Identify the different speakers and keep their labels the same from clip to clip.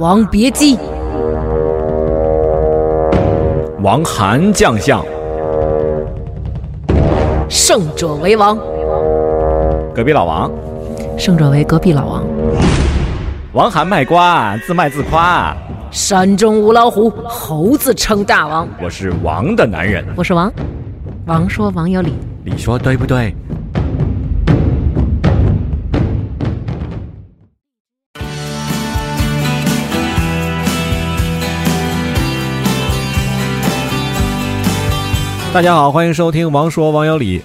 Speaker 1: 王别姬，
Speaker 2: 王韩将相，
Speaker 1: 胜者为王，
Speaker 2: 隔壁老王，
Speaker 1: 胜者为隔壁老王。
Speaker 2: 王韩卖瓜，自卖自夸。
Speaker 1: 山中无老虎，猴子称大王。
Speaker 2: 我是王的男人，
Speaker 1: 我是王。王说王有理，
Speaker 2: 你说对不对？大家好，欢迎收听《王说王有理》。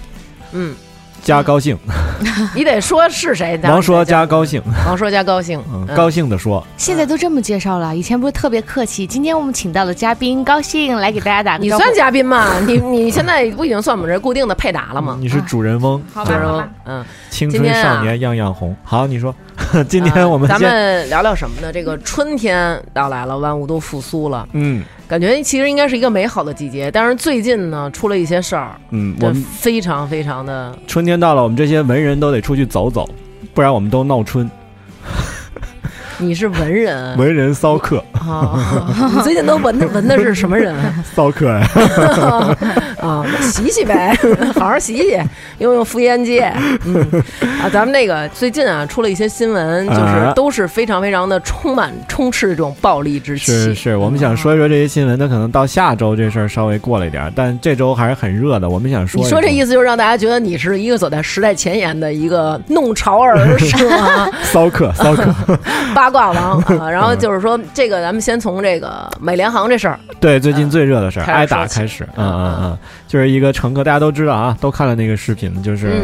Speaker 1: 嗯，
Speaker 2: 加高兴，
Speaker 1: 你得说是谁？
Speaker 2: 王说加高兴，
Speaker 1: 王说加高兴，
Speaker 2: 嗯，高兴的说。
Speaker 3: 现在都这么介绍了，以前不是特别客气。今天我们请到了嘉宾，高兴来给大家打个招呼。
Speaker 1: 你算嘉宾吗？你你现在不已经算我们这固定的配搭了吗？
Speaker 2: 你是 主人翁，
Speaker 3: 好吧？
Speaker 1: 嗯，
Speaker 2: 青春少年样样红。好，你说，今天我们
Speaker 1: 咱们聊聊什么呢？这个春天到来了，万物都复苏了。嗯。感觉其实应该是一个美好的季节，但是最近呢出了一些事儿，嗯，我们非常非常的
Speaker 2: 春天到了，我们这些文人都得出去走走，不然我们都闹春。
Speaker 1: 你是文人，
Speaker 2: 文人骚客
Speaker 1: 啊！你最近都闻的闻的是什么人？
Speaker 2: 骚客呀！
Speaker 1: 啊，洗洗呗，好好洗洗，用用妇炎洁。嗯啊，咱们那个最近啊出了一些新闻，就是都是非常非常的充满充斥这种暴力之气。
Speaker 2: 是是，我们想说一说这些新闻，那可能到下周这事儿稍微过了一点，但这周还是很热的。我们想说，
Speaker 1: 你说这意思就是让大家觉得你是一个走在时代前沿的一个弄潮儿，是吗？
Speaker 2: 骚客，骚客。
Speaker 1: 八卦王啊，然后就是说，这个咱们先从这个美联航这事儿，
Speaker 2: 对，最近最热的事儿，挨打开始，嗯嗯嗯，就是一个乘客，大家都知道啊，都看了那个视频，就是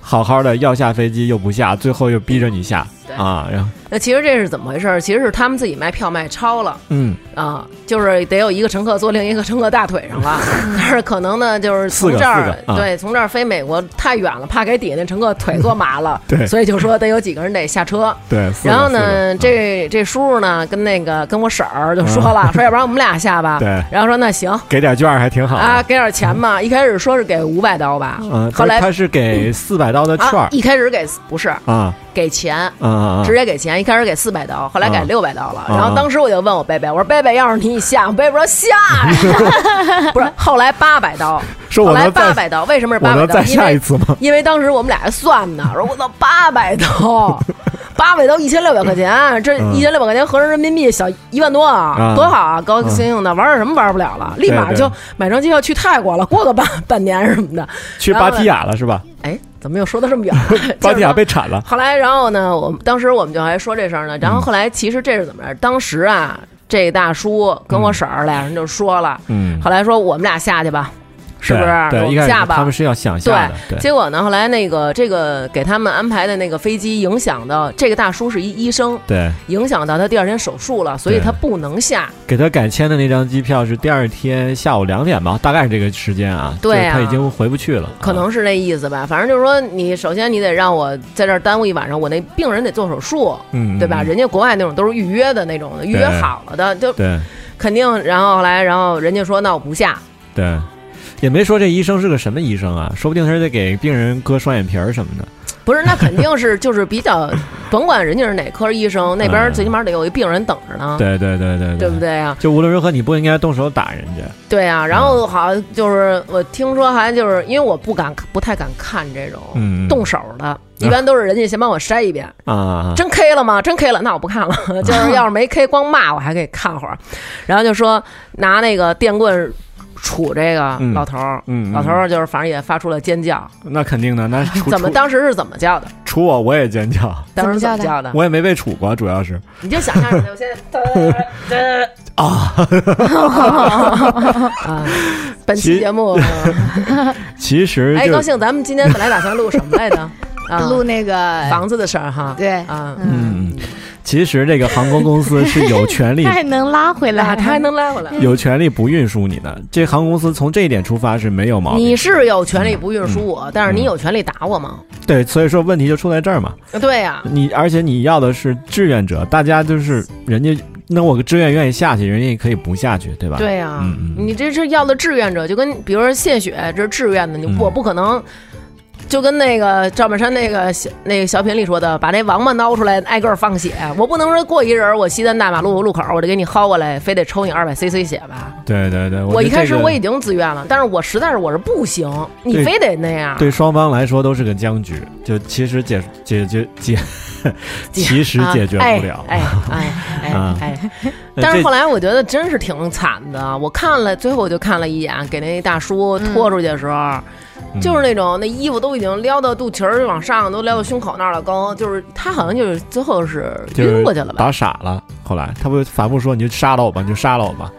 Speaker 2: 好好的要下飞机又不下，最后又逼着你下。啊，然后。
Speaker 1: 那其实这是怎么回事？其实是他们自己卖票卖超了，嗯。啊，就是得有一个乘客坐另一个乘客大腿上了，但是可能呢，就是从这儿对，从这儿飞美国太远了，怕给底下那乘客腿坐麻了，
Speaker 2: 对，
Speaker 1: 所以就说得有几个人得下车，
Speaker 2: 对。
Speaker 1: 然后呢，这这叔叔呢跟那个跟我婶儿就说了，说要不然我们俩下吧，
Speaker 2: 对。
Speaker 1: 然后说那行，
Speaker 2: 给点券还挺好
Speaker 1: 啊，给点钱嘛。一开始说是给五百刀吧，嗯，后来
Speaker 2: 他是给四百刀的券，
Speaker 1: 一开始给不是。啊。给钱，嗯，直接给钱。一开始给四百刀，后来改六百刀了。然后当时我就问我贝贝，我说贝贝，要是你下，贝贝说下呀。不是，后来八百刀，后来八百刀，为什么是八百刀？
Speaker 2: 再下一次吗？
Speaker 1: 因为当时我们俩算呢，说我操，八百刀，八百刀一千六百块钱，这一千六百块钱合成人民币小一万多啊，多好啊，高高兴兴的玩点什么玩不了了，立马就买张机票去泰国了，过个半半年什么的，
Speaker 2: 去芭提雅了是吧？
Speaker 1: 哎。怎么又说到这么远？
Speaker 2: 巴蒂亚被铲了。
Speaker 1: 后来，然后呢？我们当时我们就还说这事儿呢。然后后来，其实这是怎么着？当时啊，这大叔跟我婶儿俩人就说了。嗯。后来说我们俩下去吧。是不是？
Speaker 2: 对，下吧。他们是要想下的。
Speaker 1: 对，结果呢？后来那个这个给他们安排的那个飞机影响到这个大叔是一医生，
Speaker 2: 对，
Speaker 1: 影响到他第二天手术了，所以他不能下。
Speaker 2: 给他改签的那张机票是第二天下午两点吧，大概是这个时间啊。
Speaker 1: 对
Speaker 2: 他已经回不去了。
Speaker 1: 可能是那意思吧。反正就是说，你首先你得让我在这儿耽误一晚上，我那病人得做手术，嗯，对吧？人家国外那种都是预约的那种的，预约好了的，就
Speaker 2: 对，
Speaker 1: 肯定。然后后来，然后人家说那我不下，
Speaker 2: 对。也没说这医生是个什么医生啊，说不定他是得给病人割双眼皮儿什么的。
Speaker 1: 不是，那肯定是就是比较，甭管人家是哪科医生，那边最起码得有一病人等着呢。
Speaker 2: 对对对对，
Speaker 1: 对不对啊？
Speaker 2: 就无论如何，你不应该动手打人家。
Speaker 1: 对啊，然后好像就是我听说，好像就是因为我不敢，不太敢看这种动手的，一般都是人家先帮我筛一遍啊，真 K 了吗？真 K 了，那我不看了。就是要是没 K，光骂我还可以看会儿。然后就说拿那个电棍。杵这个老头儿，老头儿就是反正也发出了尖叫。
Speaker 2: 那肯定的，那
Speaker 1: 怎么当时是怎么叫的？
Speaker 2: 杵我我也尖叫。
Speaker 1: 当时怎么叫的？
Speaker 2: 我也没被杵过，主要是。
Speaker 1: 你就想象着，我现在 啊啊！本期节目
Speaker 2: 其实
Speaker 1: 哎，高兴，咱们今天本来打算录什么来着？
Speaker 3: 录那个
Speaker 1: 房子的事儿哈。
Speaker 3: 对
Speaker 1: 啊，
Speaker 2: 嗯。其实这个航空公司是有权利，
Speaker 3: 他还能拉回来，
Speaker 1: 他还能拉回来，
Speaker 2: 有权利不运输你的。这航空公司从这一点出发是没有毛病。
Speaker 1: 你是有权利不运输我，但是你有权利打我吗？
Speaker 2: 对，所以说问题就出在这儿嘛。
Speaker 1: 对呀，
Speaker 2: 你而且你要的是志愿者，大家就是人家，那我个志愿愿意下去，人家也可以不下去，对吧？
Speaker 1: 对呀，你这是要的志愿者，就跟比如说献血，这是志愿的，你我不可能。就跟那个赵本山那个小那个小品里说的，把那王八捞出来，挨个放血。我不能说过一人，我西单大马路路口，我就给你薅过来，非得抽你二百 cc 血吧？
Speaker 2: 对对对，
Speaker 1: 我一开始我已经自愿了，但是我实在是我是不行，你非得那样。
Speaker 2: 对双方来说都是个僵局，就其实解解决解，其实解决不了。
Speaker 1: 哎哎哎哎！但是后来我觉得真是挺惨的，我看了最后我就看了一眼，给那大叔拖出去的时候。就是那种，那衣服都已经撩到肚脐儿往上，都撩到胸口那儿了。刚就是他好像就是最后是晕过去了吧？
Speaker 2: 打傻了。后来他不反复说：“你就杀了我吧，你就杀了我吧。”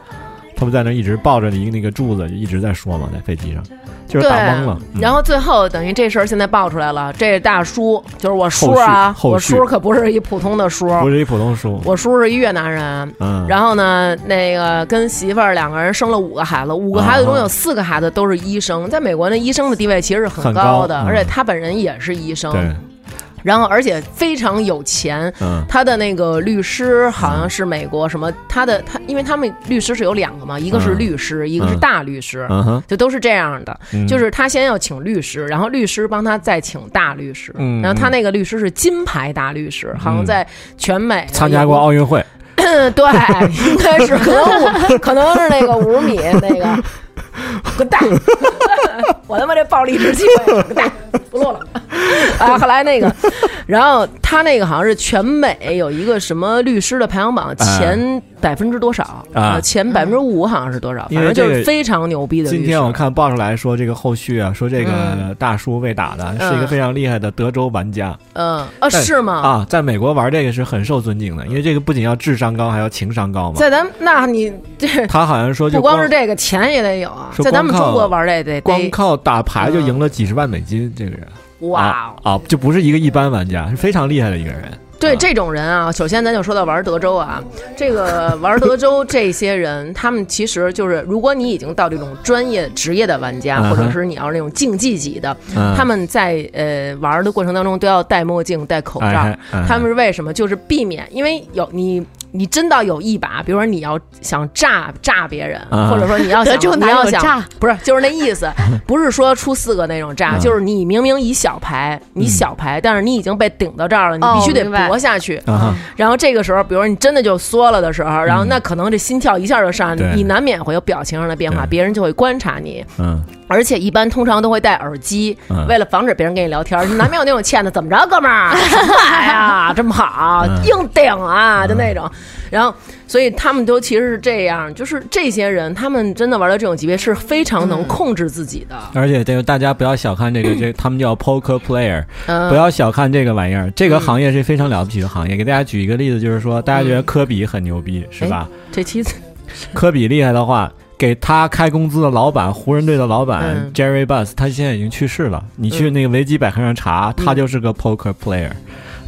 Speaker 2: 他不在那一直抱着一个那个柱子，就一直在说嘛，在飞机上。就是打懵了，
Speaker 1: 然后最后等于这事儿现在爆出来了。这大叔就是我叔啊，我叔可不是一普通的叔，
Speaker 2: 不是一普通叔，
Speaker 1: 我叔是一越南人。嗯，然后呢，那个跟媳妇儿两个人生了五个孩子，五个孩子中有四个孩子都是医生，在美国那医生的地位其实是很高的，而且他本人也是医生。然后，而且非常有钱。嗯，他的那个律师好像是美国什么？他的他，因为他们律师是有两个嘛，一个是律师，一个是大律师，就都是这样的。就是他先要请律师，然后律师帮他再请大律师。然后他那个律师是金牌大律师，好像在全美
Speaker 2: 参加过奥运会。
Speaker 1: 对，应该是可能可能是那个五十米那个。滚蛋！我他妈这暴力之气，滚蛋！不录了啊！后来那个，然后他那个好像是全美有一个什么律师的排行榜前百分之多少啊？前百分之五好像是多少？反正就是非常牛逼的。
Speaker 2: 今天我看报上来说这个后续啊，说这个大叔被打的是一个非常厉害的德州玩家。
Speaker 1: 嗯啊，是吗？
Speaker 2: 啊，在美国玩这个是很受尊敬的，因为这个不仅要智商高，还要情商高嘛。
Speaker 1: 在咱那你这
Speaker 2: 他好像说
Speaker 1: 不光是这个钱也得有啊。在咱们中国玩这得
Speaker 2: 光靠打牌就赢了几十万美金，这个人
Speaker 1: 哇
Speaker 2: 啊，就不是一个一般玩家，是非常厉害的一个人。
Speaker 1: 对这种人啊，首先咱就说到玩德州啊，这个 玩德州这些人，他们其实就是，如果你已经到这种专业职业的玩家，或者是你要是那种竞技级的，他们在呃玩的过程当中都要戴墨镜、戴口罩。他们是为什么？就是避免，因为有你。你真到有一把，比如说你要想炸炸别人，或者说你要想 你要想不是就是那意思，不是说出四个那种炸，就是你明明以小牌，你小牌，但是你已经被顶到这儿了，你必须得搏下去。然后这个时候，比如说你真的就缩了的时候，然后那可能这心跳一下就上，你难免会有表情上的变化，别人就会观察你。嗯。而且一般通常都会戴耳机，为了防止别人跟你聊天，难免有那种 欠的，怎么着，哥们儿？哎呀，这么好，硬顶啊，就那种。然后，所以他们都其实是这样，就是这些人，他们真的玩到这种级别是非常能控制自己的。
Speaker 2: 而且，这个大家不要小看这个，这他们叫 poker player，不要小看这个玩意儿。这个行业是非常了不起的行业。给大家举一个例子，就是说，大家觉得科比很牛逼，是吧？
Speaker 1: 这期
Speaker 2: 科比厉害的话。给他开工资的老板，湖人队的老板 Jerry Buss，他现在已经去世了。你去那个维基百科上查，他就是个 poker player，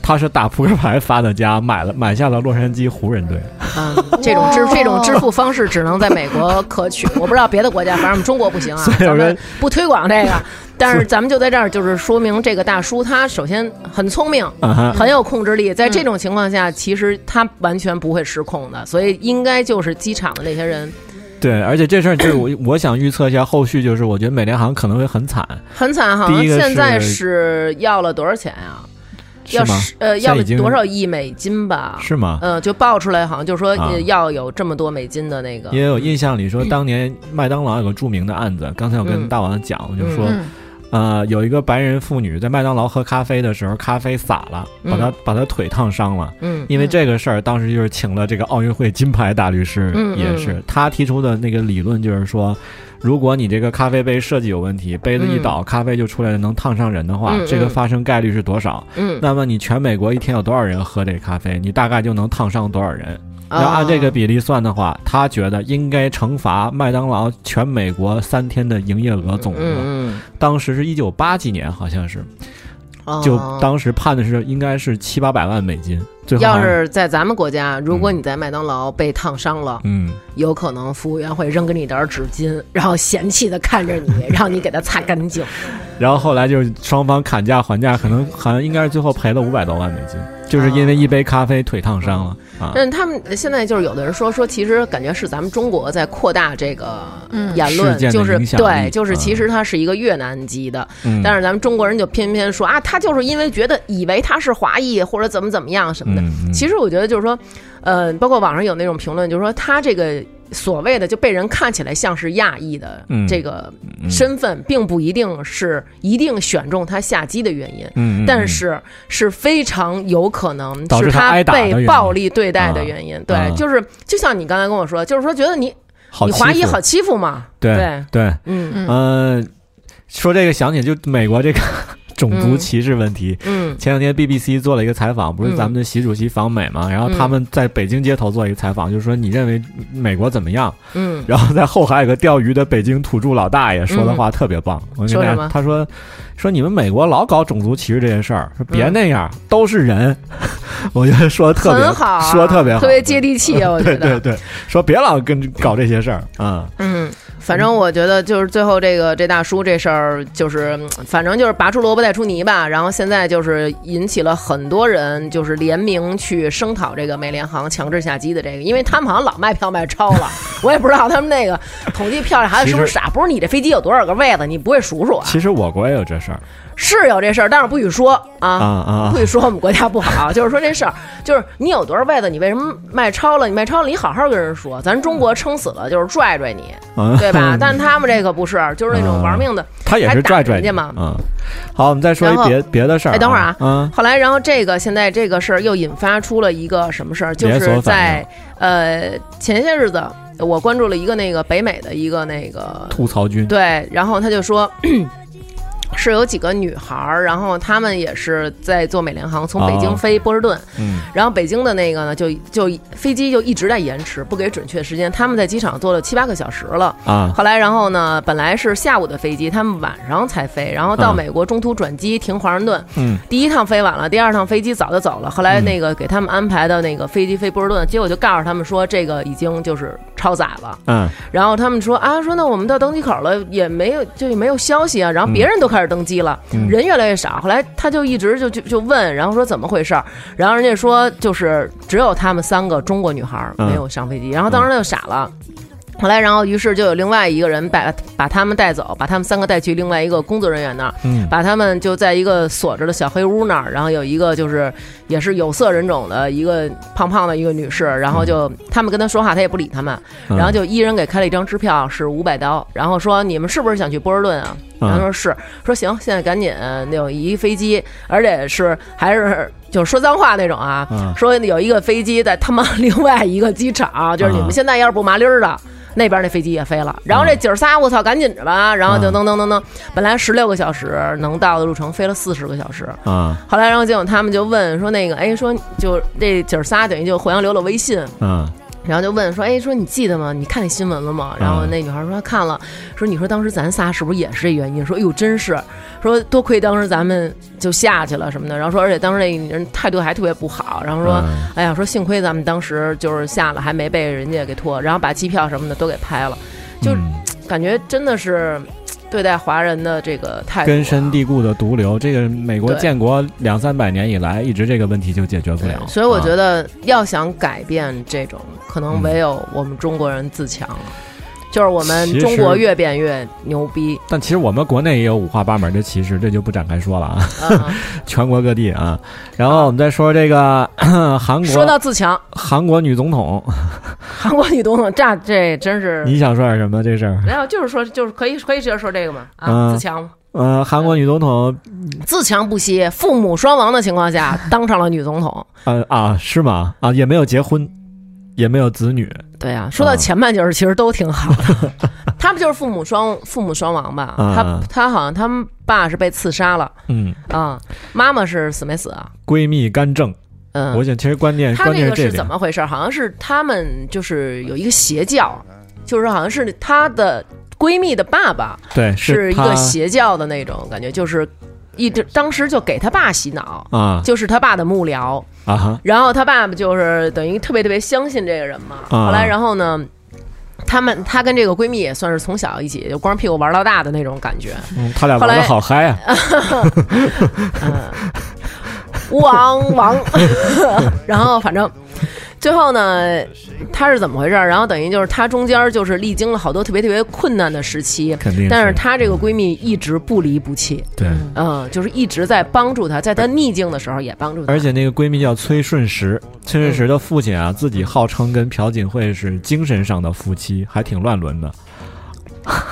Speaker 2: 他是打扑克牌发的家，买了买下了洛杉矶湖人队。
Speaker 1: 嗯，这种支这种支付方式只能在美国可取，我不知道别的国家，反正我们中国不行啊。咱们不推广这个，但是咱们就在这儿，就是说明这个大叔他首先很聪明，很有控制力，在这种情况下，其实他完全不会失控的，所以应该就是机场的那些人。
Speaker 2: 对，而且这事儿就是我我想预测一下后续，就是我觉得美联航可能会很惨，
Speaker 1: 很惨哈。现在是要了多少钱呀？要是呃要了多少亿美金吧？
Speaker 2: 是吗？
Speaker 1: 嗯，就爆出来好像就是说要有这么多美金的那个。
Speaker 2: 因为我印象里说，当年麦当劳有个著名的案子，刚才我跟大王讲，我就说。呃，有一个白人妇女在麦当劳喝咖啡的时候，咖啡洒了，把她把她腿烫伤了。嗯，因为这个事儿，当时就是请了这个奥运会金牌大律师，也是。他提出的那个理论，就是说，如果你这个咖啡杯设计有问题，杯子一倒，咖啡就出来了，能烫伤人的话，这个发生概率是多少？嗯，那么你全美国一天有多少人喝这咖啡，你大概就能烫伤多少人？要按这个比例算的话，他觉得应该惩罚麦当劳全美国三天的营业额总额。当时是一九八几年，好像是，就当时判的是应该是七八百万美金。
Speaker 1: 要是在咱们国家，如果你在麦当劳被烫伤了，嗯，有可能服务员会扔给你点纸巾，然后嫌弃的看着你，让你给他擦干净。
Speaker 2: 然后后来就是双方砍价还价，可能好像应该是最后赔了五百多万美金，就是因为一杯咖啡腿烫伤了。
Speaker 1: 但他们现在就是有的人说说，其实感觉是咱们中国在扩大这个言论，就是对，就是其实它是一个越南籍的，但是咱们中国人就偏偏说啊，他就是因为觉得以为他是华裔或者怎么怎么样什么的。其实我觉得就是说，呃，包括网上有那种评论，就是说他这个。所谓的就被人看起来像是亚裔的这个身份，并不一定是一定选中他下机的原因，但是是非常有可能是他被暴力对待的原因。对，就是就像你刚才跟我说，就是说觉得你你华裔好欺负嘛？
Speaker 2: 对对，嗯。嗯，说这个想起就美国这个。种族歧视问题。嗯，前两天 BBC 做了一个采访，不是咱们的习主席访美嘛？然后他们在北京街头做一个采访，就是说你认为美国怎么样？嗯，然后在后海有个钓鱼的北京土著老大爷说的话特别棒。我跟你他说说你们美国老搞种族歧视这件事儿，说别那样，都是人。我觉得说的特别
Speaker 1: 好，
Speaker 2: 说的特别好，
Speaker 1: 特别接地气。我觉
Speaker 2: 得对对，说别老跟搞这些事儿啊。
Speaker 1: 嗯。反正我觉得就是最后这个这大叔这事儿，就是反正就是拔出萝卜带出泥吧。然后现在就是引起了很多人就是联名去声讨这个美联航强制下机的这个，因为他们好像老卖票卖超了，我也不知道他们那个统计票孩子是不是傻？不是你这飞机有多少个位子，你不会数数啊？
Speaker 2: 其实我国也有这事儿。
Speaker 1: 是有这事儿，但是不许说啊，不许说我们国家不好。就是说这事儿，就是你有多少位子，你为什么卖超了？你卖超了，你好好跟人说。咱中国撑死了就是拽拽你，对吧？但他们这个不是，就是那种玩命的，
Speaker 2: 他也是拽拽
Speaker 1: 人家嘛。
Speaker 2: 嗯，好，我们再说一别别的事儿。
Speaker 1: 哎，等会儿啊，嗯，后来然后这个现在这个事儿又引发出了一个什么事儿？就是在呃前些日子，我关注了一个那个北美的一个那个
Speaker 2: 吐槽君，
Speaker 1: 对，然后他就说。是有几个女孩儿，然后她们也是在坐美联航从北京飞波士顿，嗯，然后北京的那个呢，就就飞机就一直在延迟，不给准确时间。他们在机场坐了七八个小时了啊。后来，然后呢，本来是下午的飞机，他们晚上才飞，然后到美国中途转机停华盛顿，嗯，第一趟飞晚了，第二趟飞机早就走了。后来那个给他们安排的那个飞机飞波士顿，结果就告诉他们说这个已经就是超载了，嗯，然后他们说啊，说那我们到登机口了，也没有就没有消息啊，然后别人都开始。登机了，人越来越少。后来他就一直就就就问，然后说怎么回事儿？然后人家说就是只有他们三个中国女孩没有上飞机。然后当时他就傻了。后来，然后于是就有另外一个人把把他们带走，把他们三个带去另外一个工作人员那儿，把他们就在一个锁着的小黑屋那儿。然后有一个就是也是有色人种的一个胖胖的一个女士，然后就他们跟他说话，他也不理他们。然后就一人给开了一张支票，是五百刀。然后说你们是不是想去波士顿啊？然后说是，说行，现在赶紧有一飞机，而且是还是就是说脏话那种啊。说有一个飞机在他妈另外一个机场，就是你们现在要是不麻利儿的。那边那飞机也飞了，然后这姐儿仨，我操，赶紧着吧，然后就噔噔噔噔，本来十六个小时能到的路程，飞了四十个小时。嗯，后来然后结果他们就问说那个，哎，说就这姐儿仨等于就互相留了微信。嗯。然后就问说，哎，说你记得吗？你看那新闻了吗？然后那女孩说看了，说你说当时咱仨是不是也是这原因？说哎呦，真是，说多亏当时咱们就下去了什么的。然后说，而且当时那人态度还特别不好。然后说，哎呀，说幸亏咱们当时就是下了，还没被人家给拖，然后把机票什么的都给拍了，就感觉真的是。对待华人的这个态度，
Speaker 2: 根深蒂固的毒瘤。这个美国建国两三百年以来，一直这个问题就解决不了。
Speaker 1: 所以我觉得，要想改变这种，可能唯有我们中国人自强。就是我们中国越变越牛逼，
Speaker 2: 但其实我们国内也有五花八门的歧视，这就不展开说了啊。全国各地啊，然后我们再说这个 韩国，
Speaker 1: 说到自强，
Speaker 2: 韩国女总统，
Speaker 1: 韩国女总统，这这真是
Speaker 2: 你想说点什么？这事儿
Speaker 1: 没有，就是说，就是可以可以直接说这个嘛啊，自强。
Speaker 2: 嗯，韩国女总统
Speaker 1: 自强不息，父母双亡的情况下当上了女总统。
Speaker 2: 呃啊，是吗？啊，也没有结婚。也没有子女，
Speaker 1: 对呀。说到前半截儿，其实都挺好的。他们就是父母双父母双亡吧？他他好像他们爸是被刺杀了，嗯啊，妈妈是死没死啊？
Speaker 2: 闺蜜干政，嗯，我想其实关键关键
Speaker 1: 是怎么回事？好像是他们就是有一个邪教，就是好像是她的闺蜜的爸爸，
Speaker 2: 对，
Speaker 1: 是一个邪教的那种感觉，就是。一直当时就给他爸洗脑啊，就是他爸的幕僚啊，然后他爸爸就是等于特别特别相信这个人嘛。后来然后呢，他们她跟这个闺蜜也算是从小一起就光屁股玩到大的那种感觉。
Speaker 2: 嗯，他俩玩的好嗨啊！
Speaker 1: 王 王，然后反正。最后呢，她是怎么回事？然后等于就是她中间就是历经了好多特别特别困难的时期，
Speaker 2: 肯定。
Speaker 1: 但是她这个闺蜜一直不离不弃，
Speaker 2: 对，
Speaker 1: 嗯，就是一直在帮助她，在她逆境的时候也帮助她。
Speaker 2: 而且那个闺蜜叫崔顺实，崔顺实的父亲啊，自己号称跟朴槿惠是精神上的夫妻，还挺乱伦的。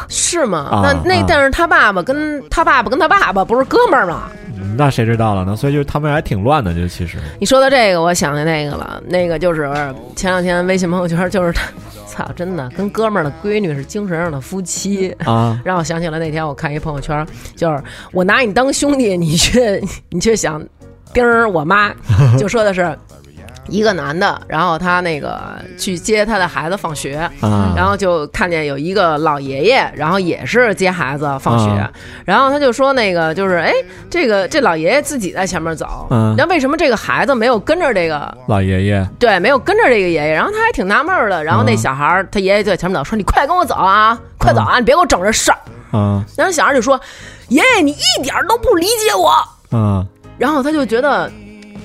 Speaker 1: 是吗？那那但是他爸爸跟他爸爸跟他爸爸不是哥们儿吗？
Speaker 2: 那谁知道了呢？所以就是他们还挺乱的，就其实。
Speaker 1: 你说的这个，我想起那个了，那个就是前两天微信朋友圈，就是他，操，真的跟哥们儿的闺女是精神上的夫妻
Speaker 2: 啊，
Speaker 1: 让我想起了那天我看一朋友圈，就是我拿你当兄弟，你却 你却想盯我妈，就说的是。一个男的，然后他那个去接他的孩子放学，然后就看见有一个老爷爷，然后也是接孩子放学，然后他就说那个就是哎，这个这老爷爷自己在前面走，那为什么这个孩子没有跟着这个
Speaker 2: 老爷爷？
Speaker 1: 对，没有跟着这个爷爷，然后他还挺纳闷的，然后那小孩他爷爷就在前面走，说你快跟我走啊，快走啊，你别给我整这事儿。
Speaker 2: 嗯，
Speaker 1: 然后小孩就说，爷爷你一点都不理解我。
Speaker 2: 嗯，
Speaker 1: 然后他就觉得。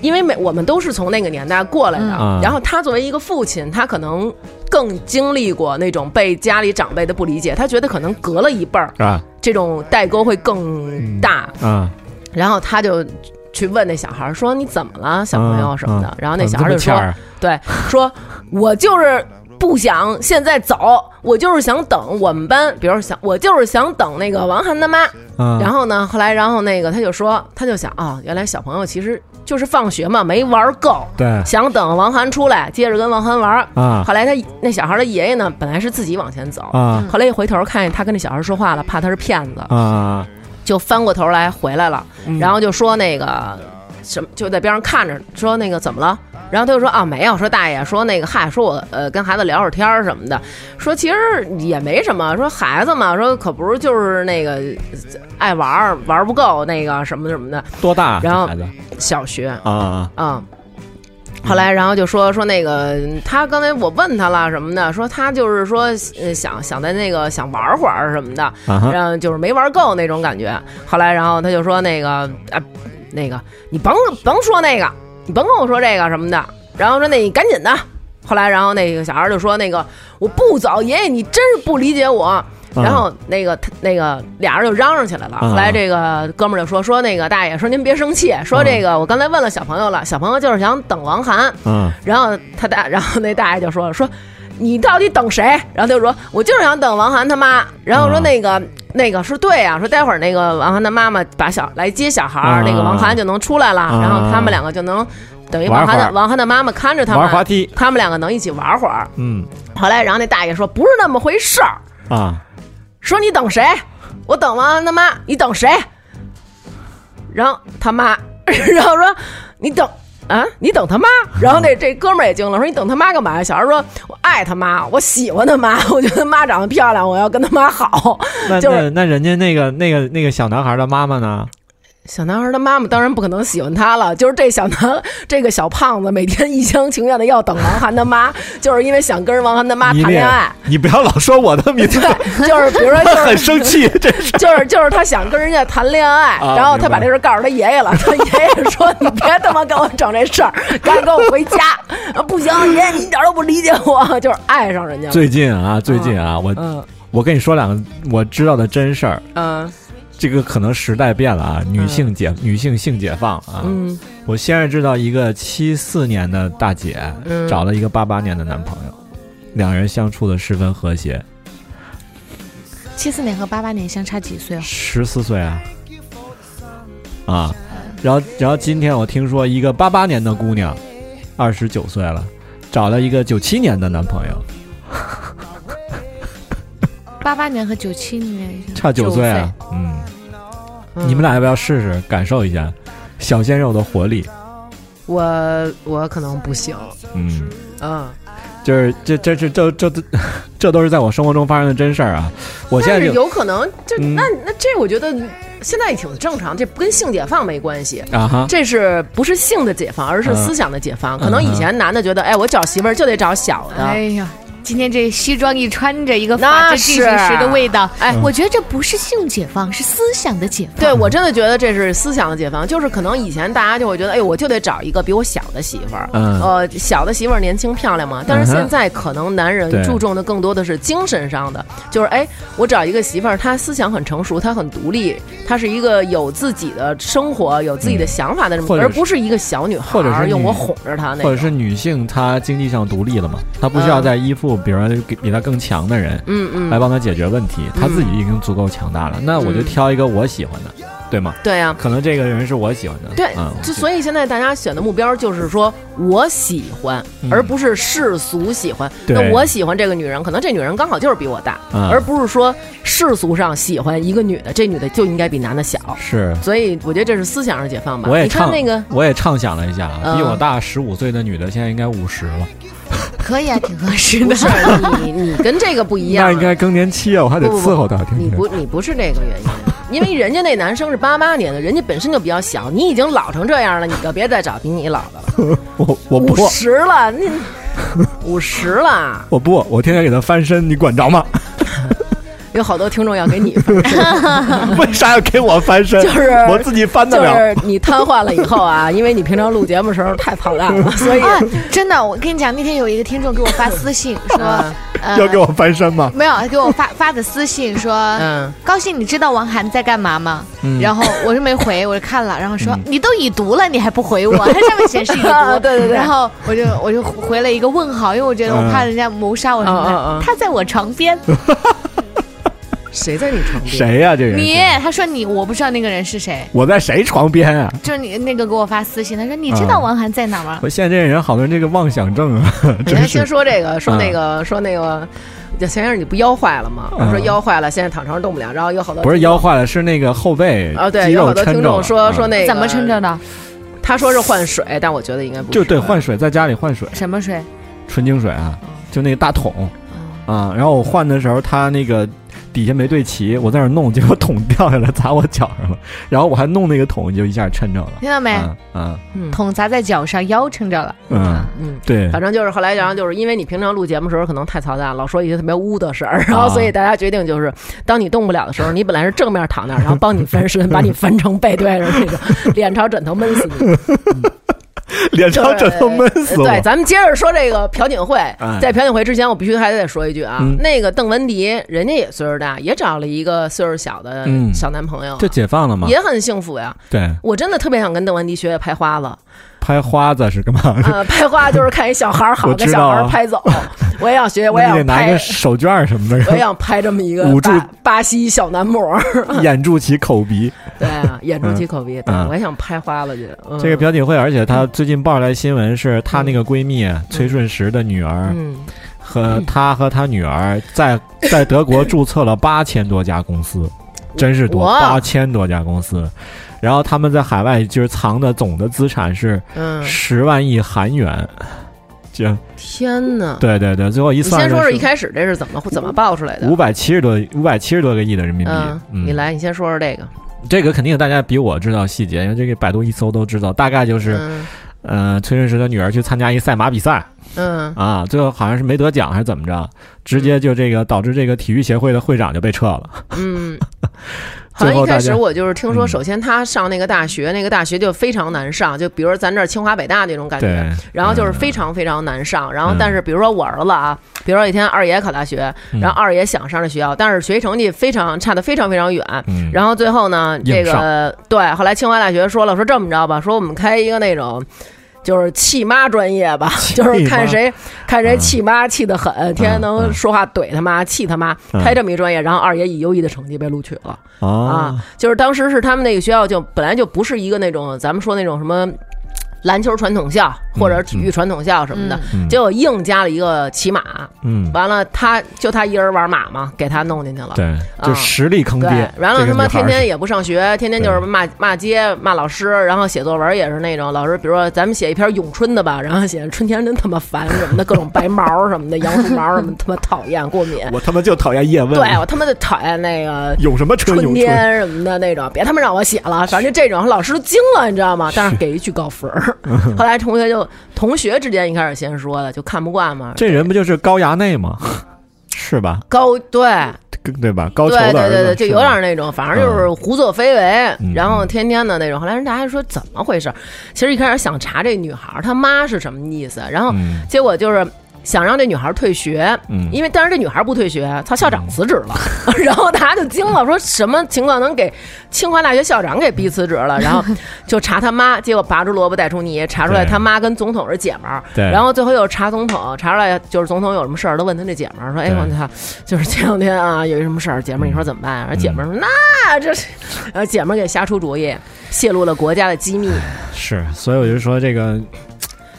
Speaker 1: 因为每我们都是从那个年代过来的，然后他作为一个父亲，他可能更经历过那种被家里长辈的不理解，他觉得可能隔了一辈儿
Speaker 2: 啊，
Speaker 1: 这种代沟会更大
Speaker 2: 啊。
Speaker 1: 然后他就去问那小孩说：“你怎么了，小朋友什么的？”然后那小孩就说：“对，说我就是不想现在走，我就是想等我们班，比如想我就是想等那个王涵的妈。”然后呢，后来然后那个他就说，他就想啊，原来小朋友其实。就是放学嘛，没玩够，
Speaker 2: 对，
Speaker 1: 想等王涵出来，接着跟王涵玩。
Speaker 2: 啊。
Speaker 1: 后来他那小孩的爷爷呢，本来是自己往前走
Speaker 2: 啊，
Speaker 1: 后来一回头看见他跟那小孩说话了，怕他是骗子
Speaker 2: 啊，
Speaker 1: 就翻过头来回来了，然后就说那个什么，就在边上看着，说那个怎么了？然后他就说啊，没有，说大爷，说那个嗨，说我呃跟孩子聊会儿天儿什么的，说其实也没什么，说孩子嘛，说可不是就是那个爱玩儿玩不够那个什么什么的，
Speaker 2: 多大？
Speaker 1: 然后
Speaker 2: 孩子
Speaker 1: 小学
Speaker 2: 啊
Speaker 1: 啊，后来然后就说说那个他刚才我问他了什么的，说他就是说想想在那个想玩会儿什么的，然后就是没玩够那种感觉。后来然后他就说那个啊那个你甭甭说那个。你甭跟我说这个什么的，然后说那你赶紧的。后来，然后那个小孩就说：“那个我不走，爷爷你真是不理解我。”然后那个他那个俩人就嚷嚷起来了。后来这个哥们儿就说：“说那个大爷说您别生气，说这个我刚才问了小朋友了，小朋友就是想等王涵。”
Speaker 2: 嗯，
Speaker 1: 然后他大，然后那大爷就说：“说你到底等谁？”然后他就说：“我就是想等王涵他妈。”然后说那个那个说对啊，说待会儿那个王涵的妈妈把小来接小孩儿，那个王涵就能出来了，然后他们两个就能。等于王涵的王涵的妈妈看着他们
Speaker 2: 玩滑梯，
Speaker 1: 他们两个能一起玩会儿。
Speaker 2: 嗯，
Speaker 1: 后来然后那大爷说不是那么回事儿
Speaker 2: 啊，
Speaker 1: 说你等谁？我等王涵的妈，你等谁？然后他妈，然后说你等啊，你等他妈。然后那这哥们儿也惊了，说你等他妈干嘛呀？小孩说我爱他妈，我喜欢他妈，我觉得妈长得漂亮，我要跟他妈好。
Speaker 2: 那那那人家那个那个那个小男孩的妈妈呢？
Speaker 1: 小男孩的妈妈当然不可能喜欢他了，就是这小男这个小胖子每天一厢情愿的要等王涵的妈，就是因为想跟王涵的妈谈恋爱。
Speaker 2: 你不要老说我的名字，
Speaker 1: 就是比如说，就是
Speaker 2: 很生气，这是
Speaker 1: 就是就是他想跟人家谈恋爱，然后他把这事告诉他爷爷了，他爷爷说：“你别他妈跟我整这事儿，赶紧跟我回家。”啊不行，爷爷你一点都不理解我，就是爱上人家。
Speaker 2: 最近啊，最近啊，我我跟你说两个我知道的真事儿。
Speaker 1: 嗯。
Speaker 2: 这个可能时代变了啊，女性解女性性解放啊。
Speaker 1: 嗯，
Speaker 2: 我先是知道一个七四年的大姐找了一个八八年的男朋友，两人相处的十分和谐。
Speaker 3: 七四年和八八年相差几岁啊？
Speaker 2: 十四岁啊。啊，然后然后今天我听说一个八八年的姑娘，二十九岁了，找了一个九七年的男朋友。
Speaker 3: 八八年和九七年
Speaker 2: 差九岁啊，嗯，你们俩要不要试试感受一下小鲜肉的活力？
Speaker 1: 我我可能不行，
Speaker 2: 嗯。
Speaker 1: 嗯，
Speaker 2: 就是这这这这这 这都是在我生活中发生的真事儿啊！我现在
Speaker 1: 有可能就那那这我觉得现在也挺正常，这跟性解放没关系。
Speaker 2: 啊哈，
Speaker 1: 这是不是性的解放，而是思想的解放？可能以前男的觉得，哎，我找媳妇儿就得找小的，
Speaker 3: 哎呀。今天这西装一穿着，一个法制进行时的味道，哎，我觉得这不是性解放，是思想的解放。
Speaker 1: 对我真的觉得这是思想的解放，就是可能以前大家就会觉得，哎，我就得找一个比我小的媳妇儿，呃，小的媳妇儿年轻漂亮嘛。但是现在可能男人注重的更多的是精神上的，就是哎，我找一个媳妇儿，她思想很成熟，她很独立，她是一个有自己的生活、有自己的想法的人，而不是一个小女孩，
Speaker 2: 或者是
Speaker 1: 用我哄着她那。
Speaker 2: 或者是女性，她经济上独立了嘛，她不需要再依附，比如说比他更强的人，嗯嗯，来帮他解决问题，他自己已经足够强大了。那我就挑一个我喜欢的。对吗？
Speaker 1: 对呀，
Speaker 2: 可能这个人是我喜欢的。
Speaker 1: 对，就所以现在大家选的目标就是说我喜欢，而不是世俗喜欢。那我喜欢这个女人，可能这女人刚好就是比我大，而不是说世俗上喜欢一个女的，这女的就应该比男的小。
Speaker 2: 是，
Speaker 1: 所以我觉得这是思想上解放吧。
Speaker 2: 我也
Speaker 1: 看那个，
Speaker 2: 我也畅想了一下，比我大十五岁的女的现在应该五十了。
Speaker 3: 可以啊，挺合适的。
Speaker 1: 你你跟这个不一样，
Speaker 2: 那应该更年期啊，我还得伺候他。
Speaker 1: 你不你不是这个原因，因为人家那男生是八八年的，人家本身就比较小，你已经老成这样了，你就别再找比你老的
Speaker 2: 了。我我
Speaker 1: 五十了，你五十了，
Speaker 2: 我不，我天天给他翻身，你管着吗？
Speaker 1: 有好多听众要给你翻
Speaker 2: 身，为啥要给我翻身？
Speaker 1: 就是
Speaker 2: 我自己翻得了。
Speaker 1: 就是你瘫痪了以后啊，因为你平常录节目的时候太操蛋了，所以
Speaker 3: 真的，我跟你讲，那天有一个听众给我发私信说，
Speaker 2: 要给我翻身吗？
Speaker 3: 没有，给我发发的私信说，嗯，高兴，你知道王涵在干嘛吗？然后我就没回，我就看了，然后说你都已读了，你还不回我？它上面显示已读，
Speaker 1: 对对对。
Speaker 3: 然后我就我就回了一个问号，因为我觉得我怕人家谋杀我什么的。他在我床边。
Speaker 1: 谁在你床边？
Speaker 2: 谁呀？这人
Speaker 3: 你？他说你，我不知道那个人是谁。
Speaker 2: 我在谁床边啊？
Speaker 3: 就是你那个给我发私信，他说你知道王涵在哪吗？
Speaker 2: 我现在这人好多人这个妄想症啊！
Speaker 1: 先先说这个，说那个，说那个，前先生你不腰坏了吗？我说腰坏了，现在躺床上动不了。然后有好多
Speaker 2: 不是腰坏了，是那个后背
Speaker 1: 啊，对，有好多听众说说那个
Speaker 3: 怎么撑着的？
Speaker 1: 他说是换水，但我觉得应该不
Speaker 2: 就对换水，在家里换水，
Speaker 3: 什么水？
Speaker 2: 纯净水啊，就那个大桶啊。然后我换的时候，他那个。底下没对齐，我在那弄，结果桶掉下来砸我脚上了，然后我还弄那个桶，就一下抻着了。
Speaker 3: 听到没？嗯，桶砸在脚上，腰撑着了。
Speaker 2: 嗯嗯，对。
Speaker 1: 反正就是后来，然后就是因为你平常录节目时候可能太操蛋，老说一些特别污的事儿，然后所以大家决定就是，当你动不了的时候，你本来是正面躺那儿，然后帮你翻身，把你翻成背对着那个，脸朝枕头闷死你。
Speaker 2: 脸朝枕头闷死
Speaker 1: 对，咱们接着说这个朴槿惠。在朴槿惠之前，我必须还得再说一句啊，那个邓文迪，人家也岁数大，也找了一个岁数小的小男朋友，
Speaker 2: 就解放了吗？
Speaker 1: 也很幸福呀。
Speaker 2: 对，
Speaker 1: 我真的特别想跟邓文迪学学拍花子。
Speaker 2: 拍花子是干嘛？
Speaker 1: 呃，拍花就是看一小孩儿好，给小孩儿拍走。我也想学，我也要
Speaker 2: 拍手绢什么的。
Speaker 1: 我也想拍这么一个捂住巴西小男模，
Speaker 2: 掩住其口鼻。
Speaker 1: 对啊，掩住其口鼻。我也想拍花子去。
Speaker 2: 这个朴槿惠，而且她最近爆出来新闻是，她那个闺蜜崔顺实的女儿，和她和她女儿在在德国注册了八千多家公司，真是多，八千多家公司。然后他们在海外就是藏的总的资产是十万亿韩元，就
Speaker 1: 天哪！
Speaker 2: 对对对，最后一算，
Speaker 1: 你先说说一开始这是怎么怎么爆出来的？
Speaker 2: 五百七十多五百七十多个亿的人民币。
Speaker 1: 你来，你先说说这个。
Speaker 2: 这个肯定大家比我知道细节，因为这个百度一搜都知道。大概就是，嗯，崔顺实的女儿去参加一赛马比赛，嗯啊，最后好像是没得奖还是怎么着，直接就这个导致这个体育协会的会长就被撤了。嗯。
Speaker 1: 好像一开始我就是听说，首先他上那个大学，那个大学就非常难上，就比如咱这儿清华北大那种感觉，然后就是非常非常难上。然后但是比如说我儿子啊，比如说一天二爷考大学，然后二爷想上这学校，但是学习成绩非常差的非常非常远。然后最后呢，这个对，后来清华大学说了，说这么着吧，说我们开一个那种。就是气妈专业吧，就是看谁看谁气妈气得很，天天能说话怼他妈，气他妈，开这么一专业，然后二爷以优异的成绩被录取了啊！就是当时是他们那个学校就本来就不是一个那种咱们说那种什么。篮球传统校或者体育传统校什么的，结果硬加了一个骑马，嗯，完了他就他一人玩马嘛，给他弄进去了，
Speaker 2: 对，就实力坑爹。
Speaker 1: 完了他妈天天也不上学，天天就是骂骂街骂老师，然后写作文也是那种老师，比如说咱们写一篇咏春的吧，然后写春天真他妈烦什么的，各种白毛什么的，杨树毛什么他妈讨厌过敏。
Speaker 2: 我他妈就讨厌叶问，
Speaker 1: 对我他妈就讨厌那个
Speaker 2: 咏什么
Speaker 1: 春
Speaker 2: 天
Speaker 1: 什么的那种，别他妈让我写了，反正这种老师都惊了，你知道吗？但是 给一句高分儿。后来同学就同学之间一开始先说的，就看不惯嘛。
Speaker 2: 这人不就是高衙内吗？是吧？
Speaker 1: 高对
Speaker 2: 对吧？高
Speaker 1: 对对对对，就有点那种，反正就是胡作非为，然后天天的那种。后来人家还说怎么回事？其实一开始想查这女孩她妈是什么意思，然后结果就是。想让这女孩退学，嗯，因为但是这女孩不退学，操，校长辞职了，然后大家就惊了，说什么情况能给清华大学校长给逼辞职了？然后 就查他妈，结果拔出萝卜带出泥，查出来他妈跟总统是姐们儿，
Speaker 2: 对，
Speaker 1: 然后最后又查总统，查出来就是总统有什么事儿都问他那姐们儿，说，哎，我操，就是前两天啊有一什么事儿，姐们儿你说怎么办？而姐们儿说那这是，呃，姐们儿给瞎出主意，泄露了国家的机密，
Speaker 2: 是，所以我就说这个。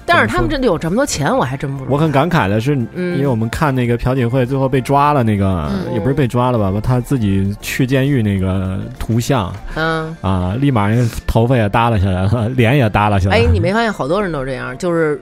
Speaker 1: 但是他们真的有这么多钱，我还真不知道。
Speaker 2: 我很感慨的是，因为我们看那个朴槿惠最后被抓了，那个也不是被抓了吧？他自己去监狱那个图像，嗯啊，立马那个头发也耷拉下来了，脸也耷拉下来。
Speaker 1: 哎，你没发现好多人都这样？就是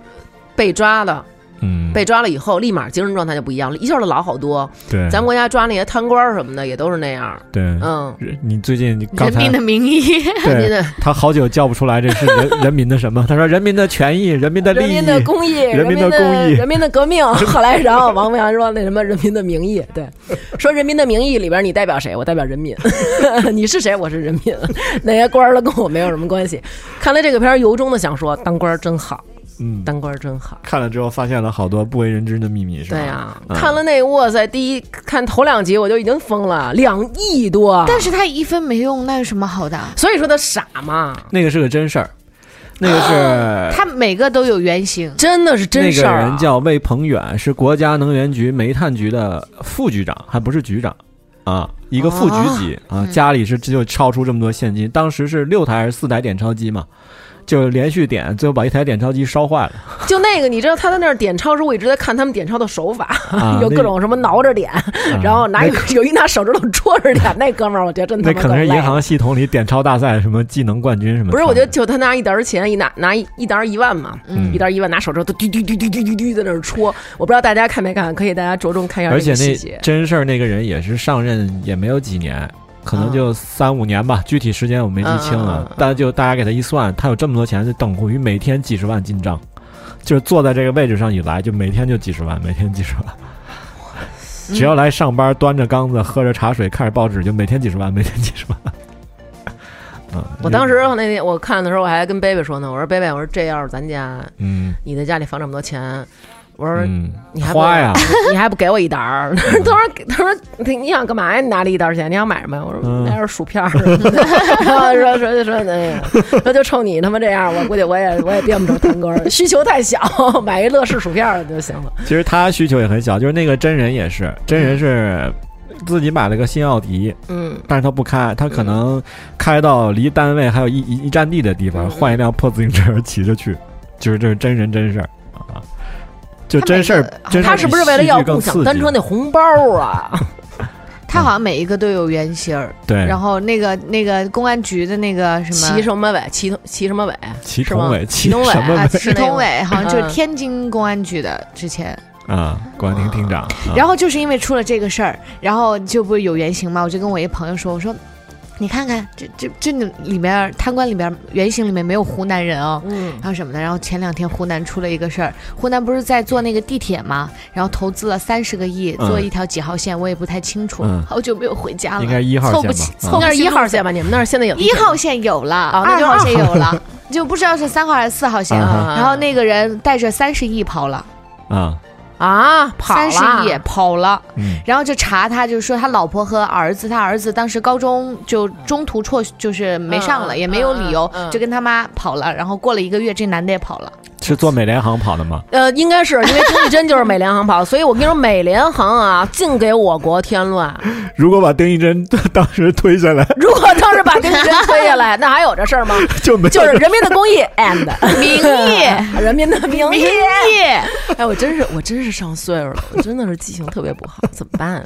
Speaker 1: 被抓的。
Speaker 2: 嗯，
Speaker 1: 被抓了以后，立马精神状态就不一样了，一下就老好多。
Speaker 2: 对，
Speaker 1: 咱国家抓那些贪官什么的，也都是那样。
Speaker 2: 对，
Speaker 1: 嗯，
Speaker 2: 你最近你
Speaker 3: 人民的名义，
Speaker 2: 对，他好久叫不出来这是人 人民的什么？他说人民的权益，人民的利益，
Speaker 1: 人民的公益，
Speaker 2: 人
Speaker 1: 民的
Speaker 2: 公益，
Speaker 1: 人民的革命。后来，然后王淼阳说那什么人民的名义，对，说人民的名义里边你代表谁？我代表人民。你是谁？我是人民。那些官儿都跟我没有什么关系。看来这个片儿由衷的想说，当官真好。
Speaker 2: 嗯，
Speaker 1: 当官真好。
Speaker 2: 看了之后发现了好多不为人知的秘密，是吧？
Speaker 1: 对呀，看了那哇塞，第一看头两集我就已经疯了，两亿多。
Speaker 3: 但是他一分没用，那有什么好的？
Speaker 1: 所以说他傻嘛。
Speaker 2: 那个是个真事儿，那个是
Speaker 3: 他每个都有原型，
Speaker 1: 真的是真事
Speaker 2: 儿。那个人叫魏鹏远，是国家能源局煤炭局的副局长，还不是局长啊，一个副局级啊，家里是就超出这么多现金，当时是六台还是四台点钞机嘛？就连续点，最后把一台点钞机烧坏了。
Speaker 1: 就那个，你知道他在那儿点钞时，我一直在看他们点钞的手法，有各种什么挠着点，然后拿一有一拿手指头戳着点。那哥们儿，我觉得真的
Speaker 2: 那可能是银行系统里点钞大赛什么技能冠军什么。
Speaker 1: 不是，我觉得就他拿一沓钱，一拿拿一一沓一万嘛，一沓一万拿手指头嘟嘟嘟嘟嘟嘟嘟在那儿戳。我不知道大家看没看，可以大家着重看一下。
Speaker 2: 而且那真事儿，那个人也是上任也没有几年。可能就三五年吧，具体时间我没记清了。但就大家给他一算，他有这么多钱，就等同于每天几十万进账。就是坐在这个位置上以来，就每天就几十万，每天几十万。只要来上班，端着缸子，喝着茶水，看着报纸，就每天几十万，每天几十万。嗯，
Speaker 1: 我当时那天我看的时候，我还跟贝贝说呢，我说贝贝，我说这要是咱家，嗯，你在家里放这么多钱。我说你还
Speaker 2: 花呀？
Speaker 1: 你还不给我一沓儿？他说他说你想干嘛呀？你拿了一沓钱，你想买什么？我说买点薯片儿。说说说那个，那就冲你他妈这样，我估计我也我也变不成贪官，需求太小，买一乐事薯片就行了。
Speaker 2: 其实他需求也很小，就是那个真人也是，真人是自己买了个新奥迪，嗯，但是他不开，他可能开到离单位还有一一一站地的地方，换一辆破自行车骑着去，就是这是真人真事儿。就真事儿，
Speaker 1: 他是不是为了要共享单车那红包啊？
Speaker 3: 他好像每一个都有原型儿。
Speaker 2: 对，
Speaker 3: 然后那个那个公安局的那个什么
Speaker 1: 齐什么伟，齐齐什么伟，
Speaker 2: 齐同伟，
Speaker 1: 齐同伟，
Speaker 3: 齐同伟，好像就是天津公安局的之前
Speaker 2: 啊，公安厅厅长。
Speaker 3: 然后就是因为出了这个事儿，然后就不是有原型嘛？我就跟我一朋友说，我说。你看看，这这这里面贪官里面原型里面没有湖南人哦，嗯，然后什么的，然后前两天湖南出了一个事儿，湖南不是在做那个地铁吗？然后投资了三十个亿做一条几号线，我也不太清楚，好久没有回家了，
Speaker 2: 应该一号
Speaker 3: 线吧？
Speaker 1: 凑那是一号线吧？你们那儿现在有
Speaker 3: 一号线有了，二号线有了，就不知道是三号还是四号线。然后那个人带着三十亿跑了，
Speaker 2: 啊。
Speaker 1: 啊，
Speaker 3: 三十亿跑了，然后就查他，就是说他老婆和儿子，他儿子当时高中就中途辍，就是没上了，也没有理由，就跟他妈跑了。然后过了一个月，这男的也跑了。
Speaker 2: 是坐美联航跑的吗？
Speaker 1: 呃，应该是因为丁义珍就是美联航跑，所以我跟你说，美联航啊，净给我国添乱。
Speaker 2: 如果把丁义珍当时推下来，
Speaker 1: 如果当时把丁义珍推下来，那还有这事儿吗？
Speaker 2: 就没
Speaker 1: 就是人民的公益 and
Speaker 3: 名义，
Speaker 1: 人民的名
Speaker 3: 义。
Speaker 1: 哎，我真是我真是上岁数了，我真的是记性特别不好，怎么办啊？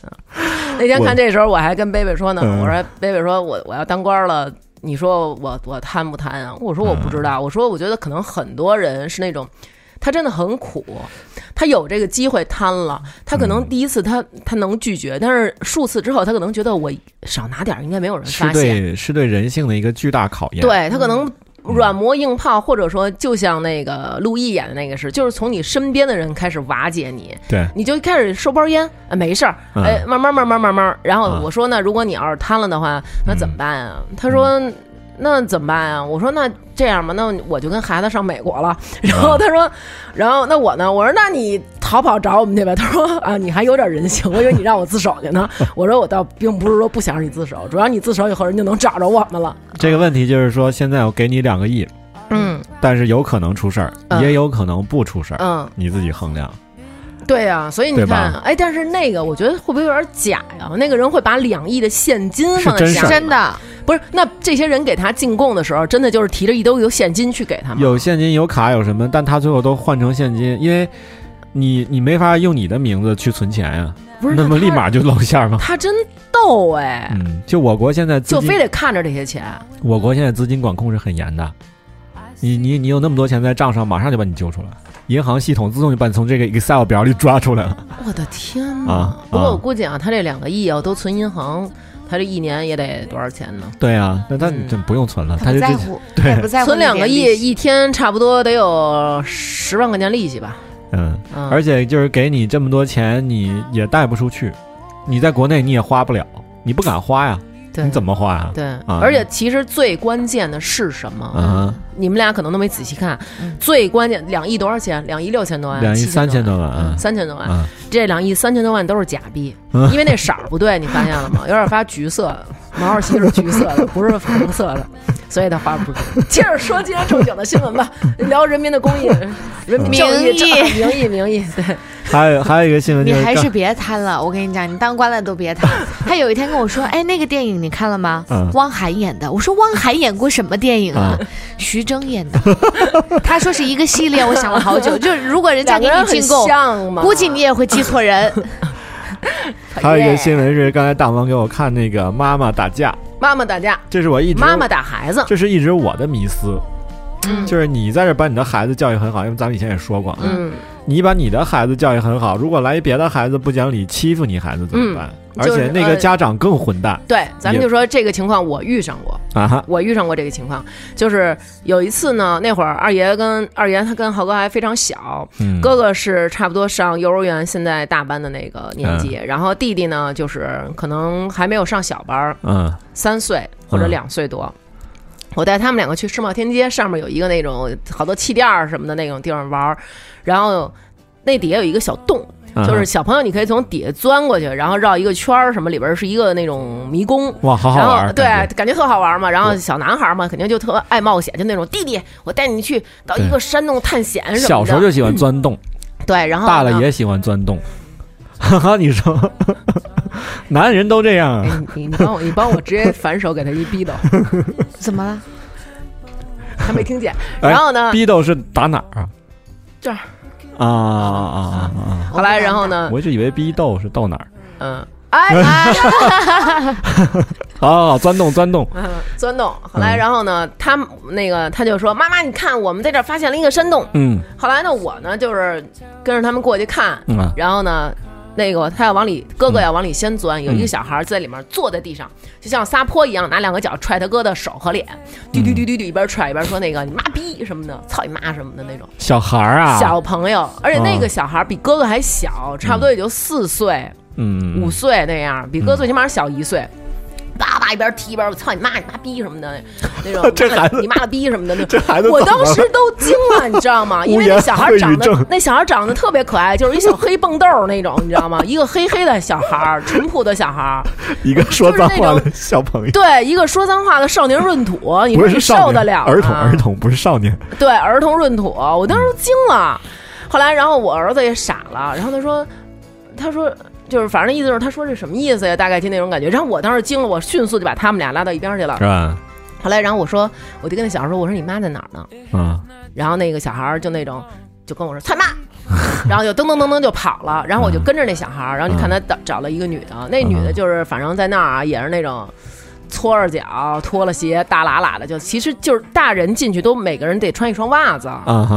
Speaker 1: 那天看这时候，我还跟贝贝说呢，我说贝贝说我我要当官了。你说我我贪不贪啊？我说我不知道。我说我觉得可能很多人是那种，他真的很苦，他有这个机会贪了，他可能第一次他他能拒绝，但是数次之后他可能觉得我少拿点应该没有人发
Speaker 2: 现，是对是对人性的一个巨大考验。
Speaker 1: 对他可能软磨硬泡，或者说就像那个陆毅演的那个是，就是从你身边的人开始瓦解你，
Speaker 2: 对，
Speaker 1: 你就开始收包烟，没事儿，哎，慢慢慢慢慢慢，然后我说呢，如果你要是瘫了的话，那怎么办啊？他说。那怎么办啊？我说那这样吧，那我就跟孩子上美国了。然后他说，然后那我呢？我说那你逃跑找我们去呗。他说啊，你还有点人性，我以为你让我自首去呢。我说我倒并不是说不想让你自首，主要你自首以后人就能找着我们了。
Speaker 2: 这个问题就是说，现在我给你两个亿，
Speaker 1: 嗯，
Speaker 2: 但是有可能出事儿，也有可能不出事儿，嗯，你自己衡量。
Speaker 1: 对呀，所以你看，哎，但是那个我觉得会不会有点假呀？那个人会把两亿的现金放在下，
Speaker 3: 真的
Speaker 1: 不是？那这些人给他进贡的时候，真的就是提着一兜有现金去给他吗？
Speaker 2: 有现金，有卡，有什么？但他最后都换成现金，因为你你没法用你的名字去存钱呀，
Speaker 1: 不是？
Speaker 2: 那么立马就露馅吗？
Speaker 1: 他真逗哎！
Speaker 2: 嗯，就我国现在
Speaker 1: 就非得看着这些钱。
Speaker 2: 我国现在资金管控是很严的，你你你有那么多钱在账上，马上就把你揪出来。银行系统自动就把你从这个 Excel 表里抓出来了。
Speaker 1: 我的天哪！不过我估计啊，他这两个亿要都存银行，他这一年也得多少钱呢？
Speaker 2: 对啊，那他真不用存了，他就
Speaker 3: 在乎，对，不在乎。
Speaker 1: 存两个亿，一天差不多得有十万块钱利息吧？
Speaker 2: 嗯，而且就是给你这么多钱，你也贷不出去，你在国内你也花不了，你不敢花呀。你怎么画啊？
Speaker 1: 对，而且其实最关键的是什么？你们俩可能都没仔细看。最关键，两亿多少钱？两亿六千多万？
Speaker 2: 两亿三千多
Speaker 1: 万？三千多万？这两亿三千多万都是假币，因为那色儿不对，你发现了吗？有点发橘色，毛主席是橘色的，不是粉红色的，所以他花不出。接着说今天正经的新闻吧，聊人民的公益，人民
Speaker 3: 名义，
Speaker 1: 名义，名义，对。
Speaker 2: 还有还有一个新闻，
Speaker 3: 你还是别贪了。我跟你讲，你当官的都别贪。他有一天跟我说：“哎，那个电影你看了吗？汪涵演的。”我说：“汪涵演过什么电影啊？”徐峥演的。他说是一个系列。我想了好久，就是如果人家给你进贡，估计你也会记错人。
Speaker 2: 还有一个新闻是，刚才大王给我看那个妈妈打架，
Speaker 1: 妈妈打架，
Speaker 2: 这是我一直
Speaker 1: 妈妈打孩子，
Speaker 2: 这是一直我的迷思。就是你在这把你的孩子教育很好，因为咱们以前也说过，嗯，你把你的孩子教育很好，如果来一别的孩子不讲理欺负你孩子怎么办？而且那个家长更混蛋。
Speaker 1: 对，咱们就说这个情况，我遇上过啊，我遇上过这个情况，就是有一次呢，那会儿二爷跟二爷他跟豪哥还非常小，哥哥是差不多上幼儿园，现在大班的那个年纪，然后弟弟呢就是可能还没有上小班，嗯，三岁或者两岁多。我带他们两个去世贸天阶，上面有一个那种好多气垫儿什么的那种地方玩儿，然后那底下有一个小洞，就是小朋友你可以从底下钻过去，然后绕一个圈儿，什么里边是一个那种迷宫，
Speaker 2: 哇，好好玩，
Speaker 1: 对，感觉特好玩嘛。然后小男孩嘛，肯定就特爱冒险，就那种弟弟，我带你去到一个山洞探险什么的。
Speaker 2: 小时候就喜欢钻洞，
Speaker 1: 对，然后
Speaker 2: 大了也喜欢钻洞。哈哈，你说，男人都这样
Speaker 1: 啊？你你帮我，你帮我直接反手给他一逼斗，
Speaker 3: 怎么了？
Speaker 1: 他没听见。然后呢？
Speaker 2: 逼斗是打哪儿啊？
Speaker 1: 这儿。
Speaker 2: 啊啊啊啊！
Speaker 1: 后来，然后呢？
Speaker 2: 我一直以为逼斗是到哪儿。
Speaker 1: 嗯。哎。
Speaker 2: 好好好，钻洞钻洞。
Speaker 1: 钻洞。后来，然后呢？他那个他就说：“妈妈，你看，我们在这儿发现了一个山洞。”嗯。后来呢，我呢就是跟着他们过去看。嗯。然后呢？那个他要往里，哥哥要往里先钻，有一个小孩在里面坐在地上，就像撒泼一样，拿两个脚踹他哥的手和脸，嘟嘟嘟嘟嘟，一边踹一边说那个你妈逼什么的，操你妈什么的那种。
Speaker 2: 小孩啊，
Speaker 1: 小朋友，而且那个小孩比哥哥还小，差不多也就四岁，嗯，五岁那样，比哥最起码小一岁。叭叭一边踢一边我操你妈你妈逼什么的 那种，
Speaker 2: 这孩子
Speaker 1: 你妈的逼什么的那
Speaker 2: 这孩子，
Speaker 1: 我当时都惊了，你知道吗？因为那小孩长得那小孩长得特别可爱，就是一小黑蹦豆那种，你知道吗？一个黑黑的小孩，淳朴的小孩，
Speaker 2: 一个说脏话的小朋友，
Speaker 1: 对，一个说脏话的少年闰土，你说你受得了？
Speaker 2: 儿童儿童不是少年，
Speaker 1: 对，儿童闰土，我当时都惊了。后来，然后我儿子也傻了，然后他说，他说。就是反正意思就是他说这什么意思呀？大概就那种感觉。然后我当时惊了，我迅速就把他们俩拉到一边去了。
Speaker 2: 是吧？
Speaker 1: 后来，然后我说，我就跟那小孩说：“我说你妈在哪儿呢？”嗯。然后那个小孩就那种就跟我说：“他妈。”然后就噔噔噔噔就跑了。然后我就跟着那小孩，然后你看他找找了一个女的，那女的就是反正在那儿啊，也是那种搓着脚，脱了鞋，大喇喇的，就其实就是大人进去都每个人得穿一双袜子，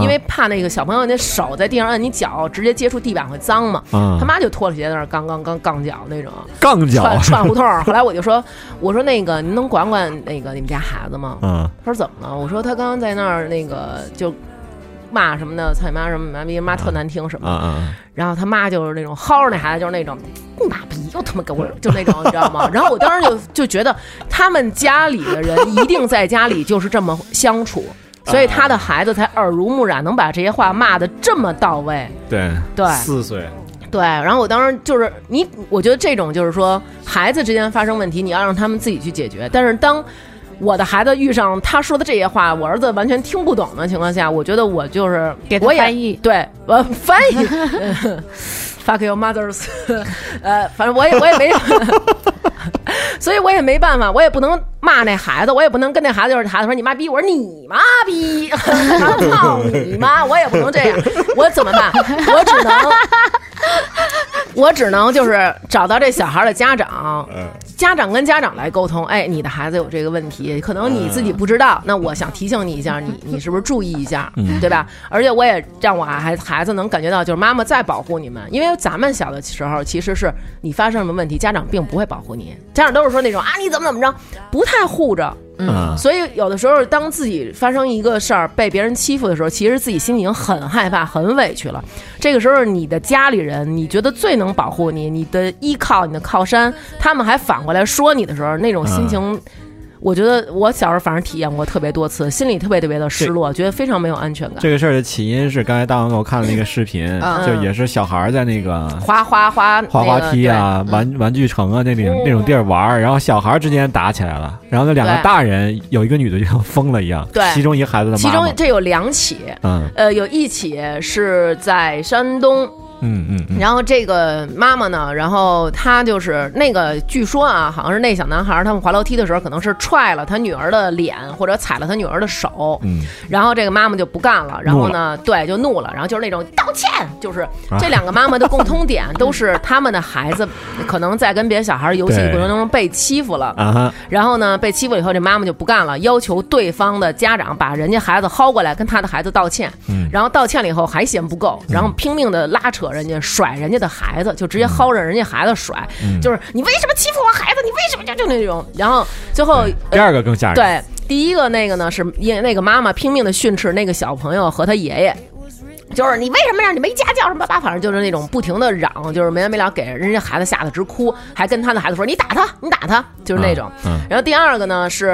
Speaker 1: 因为怕那个小朋友那手在地上按你脚，直接接触地板会脏嘛。他妈就脱了鞋在那儿杠杠杠脚那种，
Speaker 2: 杠脚
Speaker 1: 串胡同。后来我就说，我说那个您能管管那个你们家孩子吗？嗯，他说怎么了？我说他刚刚在那儿那个就。骂什么的，操你妈什么妈逼妈特难听什么的，然后他妈就是那种薅着那孩子，就是那种你妈逼又他妈给我就那种你知道吗？然后我当时就就觉得他们家里的人一定在家里就是这么相处，所以他的孩子才耳濡目染，能把这些话骂的这么到位。
Speaker 2: 对
Speaker 1: 对，
Speaker 2: 四岁，
Speaker 1: 对。然后我当时就是你，我觉得这种就是说孩子之间发生问题，你要让他们自己去解决，但是当。我的孩子遇上他说的这些话，我儿子完全听不懂的情况下，我觉得我就是
Speaker 3: 给他翻译，
Speaker 1: 对，我翻译，fuck your mothers，呃，反正我也我也没，所以我也没办法，我也不能骂那孩子，我也不能跟那孩子就是孩子说你妈逼，我说你妈逼，操你妈，我也不能这样，我怎么办？我只能。我只能就是找到这小孩的家长，家长跟家长来沟通。哎，你的孩子有这个问题，可能你自己不知道。那我想提醒你一下，你 你是不是注意一下，对吧？而且我也让我孩孩子能感觉到，就是妈妈在保护你们。因为咱们小的时候，其实是你发生什么问题，家长并不会保护你，家长都是说那种啊，你怎么怎么着，不太护着。嗯，所以有的时候，当自己发生一个事儿被别人欺负的时候，其实自己心里已经很害怕、很委屈了。这个时候，你的家里人，你觉得最能保护你、你的依靠、你的靠山，他们还反过来说你的时候，那种心情。我觉得我小时候反正体验过特别多次，心里特别特别的失落，觉得非常没有安全感。
Speaker 2: 这个事儿的起因是刚才大王给我看了那个视频，就也是小孩在那个
Speaker 1: 滑滑滑
Speaker 2: 滑滑梯啊、玩玩具城啊那种那种地儿玩，然后小孩之间打起来了，然后那两个大人有一个女的就像疯了一样，
Speaker 1: 对，
Speaker 2: 其中一个孩子的妈。
Speaker 1: 其中这有两起，嗯，呃，有一起是在山东。
Speaker 2: 嗯嗯，
Speaker 1: 然后这个妈妈呢，然后她就是那个，据说啊，好像是那小男孩他们滑楼梯的时候，可能是踹了他女儿的脸，或者踩了他女儿的手。嗯，然后这个妈妈就不干了，然后呢，对，就怒了，然后就是那种道歉，就是这两个妈妈的共通点都是他们的孩子可能在跟别的小孩游戏过程当中被欺负了 啊，然后呢，被欺负以后，这妈妈就不干了，要求对方的家长把人家孩子薅过来跟他的孩子道歉。嗯，然后道歉了以后还嫌不够，然后拼命的拉扯。人家甩人家的孩子，就直接薅着人家孩子甩，就是你为什么欺负我孩子？你为什么就就那种？然后最后
Speaker 2: 第二个更吓人。
Speaker 1: 对，第一个那个呢，是因那个妈妈拼命的训斥那个小朋友和他爷爷。就是你为什么让你没家教什么吧？反正就是那种不停的嚷，就是没完没了，给人家孩子吓得直哭，还跟他的孩子说：“你打他，你打他。”就是那种。然后第二个呢是，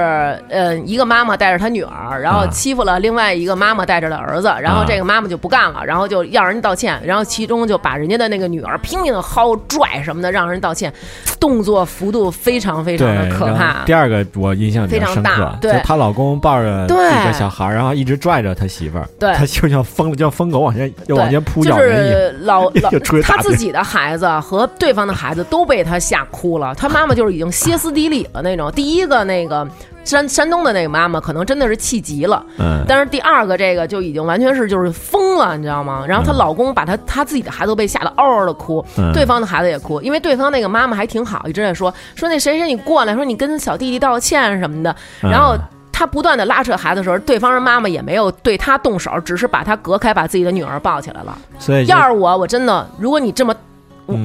Speaker 1: 呃，一个妈妈带着她女儿，然后欺负了另外一个妈妈带着的儿子，然后这个妈妈就不干了，然后就要人家道歉，然后其中就把人家的那个女儿拼命的薅拽什么的，让人道歉，动作幅度非常非常的可怕。
Speaker 2: 第二个我印象
Speaker 1: 非常大，对，
Speaker 2: 她老公抱着这个小孩，然后一直拽着他媳妇儿，
Speaker 1: 对，
Speaker 2: 他就像疯了，叫疯狗。往前又往前扑，
Speaker 1: 就是老 老他自己的孩子和对方的孩子都被他吓哭了。他妈妈就是已经歇斯底里了那种。第一个那个山山东的那个妈妈可能真的是气急了，嗯。但是第二个这个就已经完全是就是疯了，你知道吗？然后她老公把她她自己的孩子都被吓得嗷嗷的哭，对方的孩子也哭，因为对方那个妈妈还挺好，一直在说说那谁谁你过来，说你跟小弟弟道歉什么的，然后。他不断的拉扯孩子的时候，对方人妈妈也没有对他动手，只是把他隔开，把自己的女儿抱起来了。
Speaker 2: 所以，
Speaker 1: 要是我，我真的，如果你这么，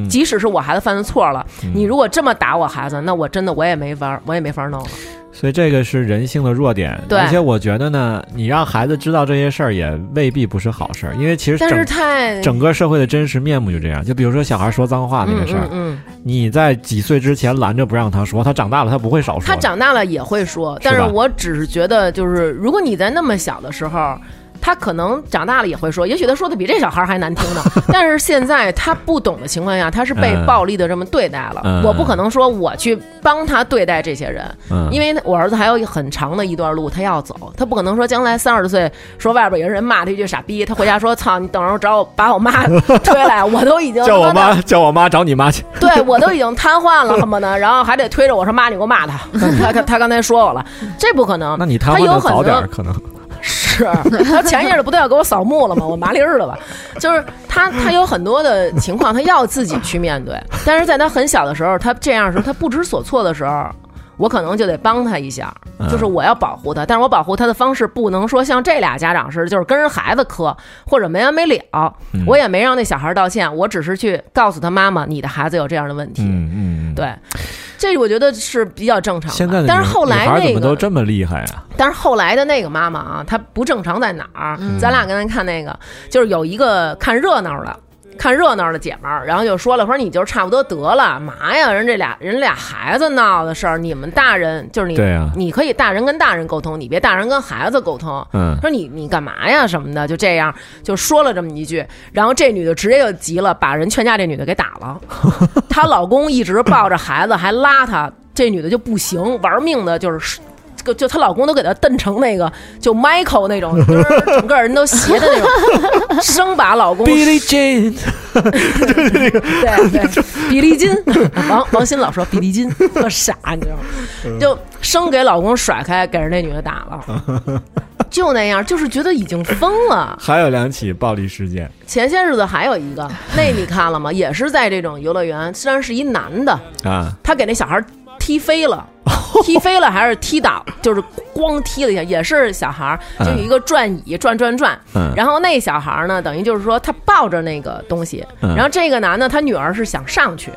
Speaker 1: 即使是我孩子犯的错了，你如果这么打我孩子，那我真的我也没法，我也没法弄了。
Speaker 2: 所以这个是人性的弱点，而且我觉得呢，你让孩子知道这些事儿也未必不是好事儿，因为其实整整个社会的真实面目就这样。就比如说小孩说脏话那个事儿，
Speaker 1: 嗯，
Speaker 2: 你在几岁之前拦着不让他说，他长大了他不会少说，
Speaker 1: 他长大了也会说，但是我只是觉得，就是如果你在那么小的时候。他可能长大了也会说，也许他说的比这小孩还难听呢。但是现在他不懂的情况下，他是被暴力的这么对待了。我不可能说我去帮他对待这些人，因为我儿子还有很长的一段路他要走，他不可能说将来三十岁说外边有人骂他一句傻逼，他回家说操你等着找我把我妈 推来，我都已经
Speaker 2: 叫我妈 叫我妈找你妈去，
Speaker 1: 对我都已经瘫痪了，恨不得，然后还得推着我说妈你给我骂他，他他他刚才说我了，这不可能。
Speaker 2: 那你瘫痪早点可能。
Speaker 1: 是 他前一阵不都要给我扫墓了吗？我麻利儿的吧？就是他，他有很多的情况，他要自己去面对。但是在他很小的时候，他这样时候，他不知所措的时候。我可能就得帮他一下，就是我要保护他，但是我保护他的方式不能说像这俩家长似的，就是跟人孩子磕或者没完没了。我也没让那小孩道歉，我只是去告诉他妈妈，你的孩子有这样的问题。
Speaker 2: 嗯
Speaker 1: 嗯，对，这我觉得是比较正常
Speaker 2: 的。
Speaker 1: 但是后来那个
Speaker 2: 怎么都这么厉害啊？
Speaker 1: 但是后来的那个妈妈啊，她不正常在哪儿？咱俩刚才看那个，就是有一个看热闹的。看热闹的姐们儿，然后就说了，说你就差不多得了，嘛呀？人这俩人俩孩子闹的事儿，你们大人就是你，
Speaker 2: 对啊，
Speaker 1: 你可以大人跟大人沟通，你别大人跟孩子沟通。
Speaker 2: 嗯，
Speaker 1: 说你你干嘛呀什么的，就这样就说了这么一句，然后这女的直接就急了，把人劝架这女的给打了。她老公一直抱着孩子还拉她，这女的就不行，玩命的就是。就就她老公都给她瞪成那个，就 Michael 那种，整个人都斜的那种，生把老公。
Speaker 2: 比利金，
Speaker 1: 对对对，比利金，王王鑫老说比利金特傻，你知道吗？就生给老公甩开，给人那女的打了，就那样，就是觉得已经疯了。
Speaker 2: 还有两起暴力事件，
Speaker 1: 前些日子还有一个，那你看了吗？也是在这种游乐园，虽然是一男的
Speaker 2: 啊，
Speaker 1: 他给那小孩踢飞了。踢飞了还是踢倒？就是咣踢了一下，也是小孩儿，就有一个转椅转转转。然后那小孩儿呢，等于就是说他抱着那个东西，然后这个男的他女儿是想上去。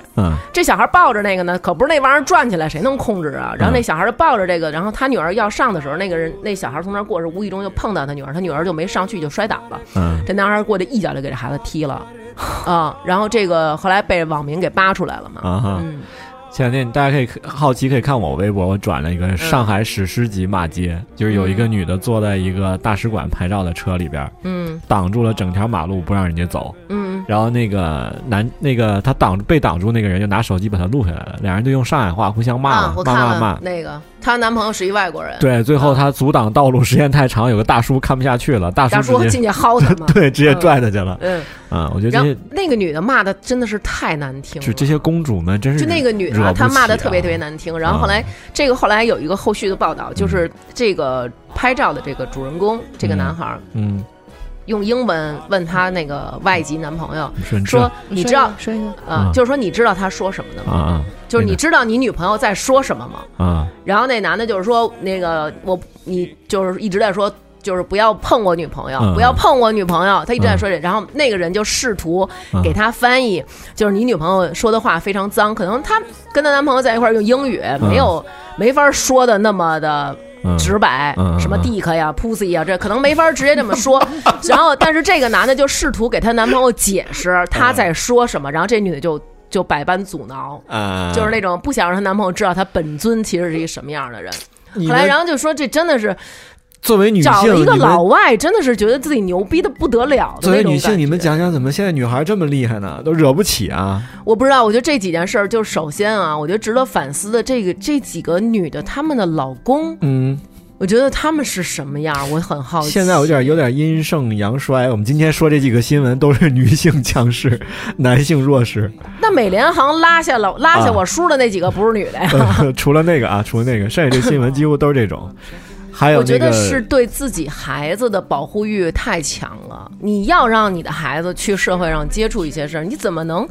Speaker 1: 这小孩抱着那个呢，可不是那玩意儿转起来，谁能控制啊？然后那小孩就抱着这个，然后他女儿要上的时候，那个人那小孩从那儿过，是无意中就碰到他女儿，他女儿就没上去就摔倒了。这男孩过去一脚就给这孩子踢了，啊，然后这个后来被网民给扒出来了嘛。嗯。
Speaker 2: 前两天大家可以好奇可以看我微博，我转了一个上海史诗级骂街，就是有一个女的坐在一个大使馆拍照的车里边，
Speaker 1: 嗯，
Speaker 2: 挡住了整条马路不让人家走，
Speaker 1: 嗯，
Speaker 2: 然后那个男那个他挡被挡住那个人就拿手机把他录下来了，两人就用上海话互相骂骂骂骂，
Speaker 1: 那个。她男朋友是一外国人，
Speaker 2: 对，最后她阻挡道路时间太长，有个大叔看不下去了，大
Speaker 1: 叔进去薅他嘛，
Speaker 2: 对，直接拽他去了。嗯，啊，我觉得
Speaker 1: 那个女的骂的真的是太难听了，
Speaker 2: 就这些公主们真是
Speaker 1: 就那个女的，她骂的特别特别难听。然后后来这个后来有一个后续的报道，就是这个拍照的这个主人公，这个男孩，
Speaker 2: 嗯。
Speaker 1: 用英文问他那个外籍男朋友
Speaker 2: 说：“
Speaker 1: 你知道
Speaker 3: 说一个
Speaker 1: 啊，就是说你知道他说什么的吗？就是你知道你女朋友在说什么吗？
Speaker 2: 啊，
Speaker 1: 然后那男的就是说那个我你就是一直在说就是不要碰我女朋友，不要碰我女朋友。他一直在说这，然后那个人就试图给他翻译，就是你女朋友说的话非常脏，可能她跟她男朋友在一块儿用英语没有没法说的那么的。”直白，什么 dick 呀，pussy 呀，这可能没法直接这么说。然后，但是这个男的就试图给她男朋友解释他在说什么，然后这女的就就百般阻挠，就是那种不想让她男朋友知道她本尊其实是一个什么样的人。后来，然后就说这真的是。
Speaker 2: 作为女性，
Speaker 1: 找了一个老外，真的是觉得自己牛逼的不得了。
Speaker 2: 作为女性，你们讲讲怎么现在女孩这么厉害呢？都惹不起啊！
Speaker 1: 我不知道，我觉得这几件事儿，就首先啊，我觉得值得反思的这个这几个女的，她们的老公，
Speaker 2: 嗯，
Speaker 1: 我觉得他们是什么样？我很好奇。
Speaker 2: 现在有点有点阴盛阳衰。我们今天说这几个新闻都是女性强势，男性弱势。
Speaker 1: 那美联航拉下了拉下我叔的那几个不是女的呀？
Speaker 2: 除了那个啊，除了那个，剩下这新闻几乎都是这种。还有，
Speaker 1: 我觉得是对自己孩子的保护欲太强了。你要让你的孩子去社会上接触一些事儿，你怎么能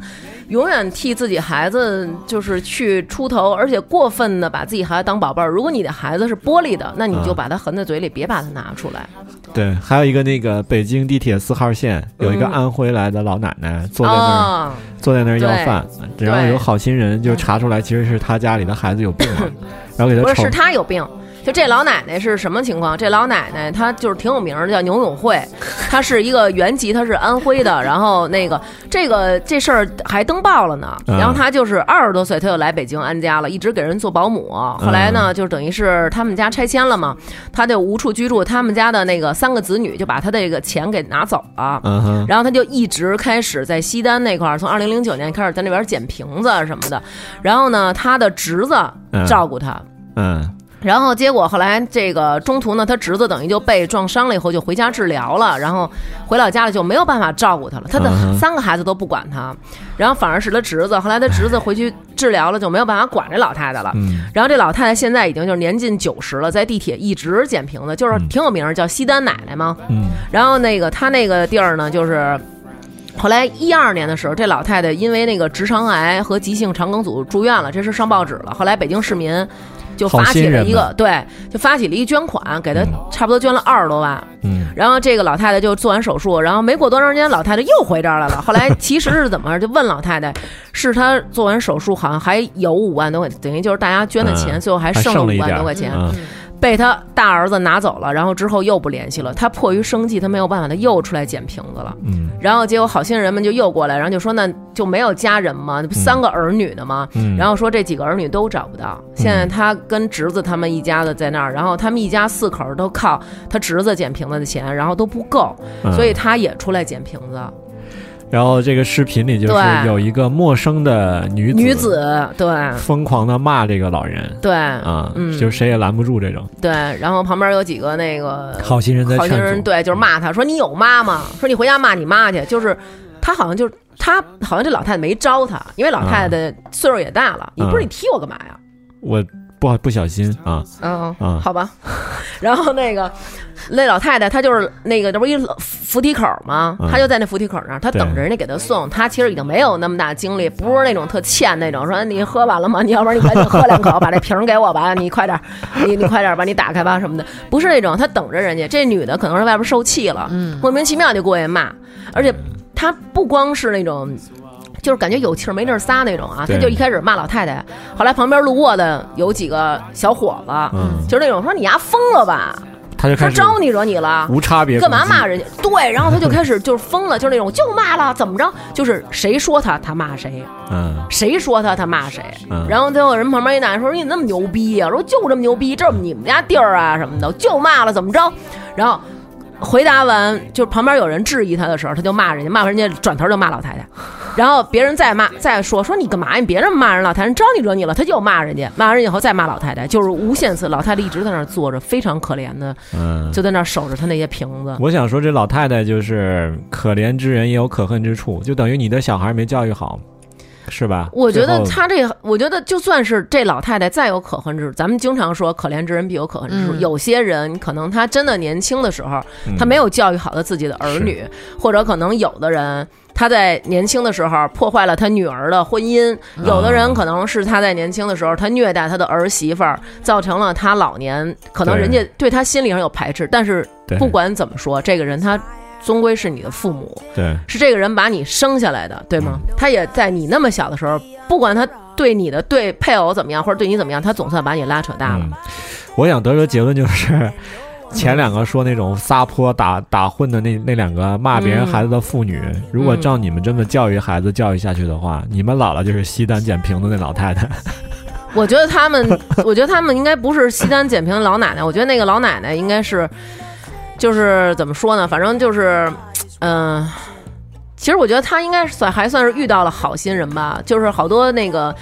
Speaker 1: 永远替自己孩子就是去出头，而且过分的把自己孩子当宝贝儿？如果你的孩子是玻璃的，那你就把它含在嘴里，别把它拿出来。
Speaker 2: 对，还有一个那个北京地铁四号线有一个安徽来的老奶奶坐在那儿，坐在那儿要饭，然后有好心人就查出来，其实是他家里的孩子有病，然后给他
Speaker 1: 不是是他有病。就这老奶奶是什么情况？这老奶奶她就是挺有名的，叫牛永慧，她是一个原籍，她是安徽的。然后那个这个这事儿还登报了呢。然后她就是二十多岁，她就来北京安家了，一直给人做保姆。后来呢，就等于是他们家拆迁了嘛，她就无处居住。他们家的那个三个子女就把她这个钱给拿走了。然后她就一直开始在西单那块儿，从二零零九年开始在那边捡瓶子什么的。然后呢，她的侄子照顾她。
Speaker 2: 嗯。
Speaker 1: 然后结果后来这个中途呢，他侄子等于就被撞伤了，以后就回家治疗了。然后回老家了就没有办法照顾他了，他的三个孩子都不管他，然后反而是他侄子。后来他侄子回去治疗了，就没有办法管这老太太了。然后这老太太现在已经就是年近九十了，在地铁一直捡瓶子，就是挺有名，叫西单奶奶嘛。然后那个他那个地儿呢，就是后来一二年的时候，这老太太因为那个直肠癌和急性肠梗阻住院了，这事上报纸了。后来北京市民。就发起了一个对，就发起了一捐款，给他差不多捐了二十多万。嗯，然后这个老太太就做完手术，然后没过多长时间，老太太又回这儿来了。后来 其实是怎么就问老太太，是她做完手术好像还有五万多块，等于就是大家捐的钱，最后还剩了五万多块钱。被他大儿子拿走了，然后之后又不联系了。他迫于生计，他没有办法，他又出来捡瓶子了。嗯，然后结果好心人们就又过来，然后就说那就没有家人吗？不三个儿女的吗？嗯，然后说这几个儿女都找不到。现在他跟侄子他们一家子在那儿，然后他们一家四口都靠他侄子捡瓶子的钱，然后都不够，所以他也出来捡瓶子。
Speaker 2: 然后这个视频里就是有一个陌生的女
Speaker 1: 子，女子对
Speaker 2: 疯狂的骂这个老人，
Speaker 1: 对
Speaker 2: 啊，就谁也拦不住这种。
Speaker 1: 对，然后旁边有几个那个
Speaker 2: 好心人在
Speaker 1: 好心人，对，就是骂他说你有妈吗？说你回家骂你妈去。就是他好像就是他好像这老太太没招他，因为老太太岁数也大了。你不是你踢我干嘛呀？
Speaker 2: 我。不不小心啊，
Speaker 1: 嗯嗯，好吧，然后那个那老太太她就是那个这不一扶梯口吗？她就在那扶梯口那儿，她等着人家给她送。她其实已经没有那么大精力，不是那种特欠那种。说你喝完了吗？你要不然你赶紧喝两口，把这瓶给我吧。你快点，你你快点把你打开吧什么的。不是那种，她等着人家。这女的可能是外边受气了，莫名其妙就过去骂，而且她不光是那种。就是感觉有气儿没地儿撒那种啊！他就一开始骂老太太，后来旁边路过的有几个小伙子，就是那种说你丫疯了吧？
Speaker 2: 他就开始
Speaker 1: 招你惹你了，
Speaker 2: 无差别
Speaker 1: 干嘛骂人家？对，然后他就开始就是疯了，就是那种就骂了，怎么着？就是谁说他他骂谁，嗯，谁说他他骂谁，然后最后人旁边一男的说你那么牛逼呀？说就这么牛逼，这是你们家地儿啊什么的，就骂了怎么着？然后。回答完，就旁边有人质疑他的时候，他就骂人家，骂完人家转头就骂老太太，然后别人再骂再说说你干嘛？你别这么骂人，老太太招你惹你了，他又骂人家，骂完人以后再骂老太太，就是无限次。老太太一直在那儿坐着，非常可怜的，嗯，就在那儿守着他那些瓶子。
Speaker 2: 我想说，这老太太就是可怜之人也有可恨之处，就等于你的小孩没教育好。是吧？
Speaker 1: 我觉得他这，我觉得就算是这老太太再有可恨之处，咱们经常说可怜之人必有可恨之处。有些人可能他真的年轻的时候，他没有教育好他自己的儿女，或者可能有的人他在年轻的时候破坏了他女儿的婚姻，有的人可能是他在年轻的时候他虐待他的儿媳妇儿，造成了他老年可能人家对他心理上有排斥。但是不管怎么说，这个人他。终归是你的父母，
Speaker 2: 对，
Speaker 1: 是这个人把你生下来的，对吗？他也在你那么小的时候，不管他对你的对配偶怎么样，或者对你怎么样，他总算把你拉扯大了。
Speaker 2: 我想得出结论就是，前两个说那种撒泼打打混的那那两个骂别人孩子的妇女，如果照你们这么教育孩子教育下去的话，你们老了就是西单捡瓶子那老太太。
Speaker 1: 我觉得他们，我觉得他们应该不是西单捡瓶的老奶奶，我觉得那个老奶奶应该是。就是怎么说呢？反正就是，嗯，其实我觉得他应该算还算是遇到了好心人吧。就是好多那个，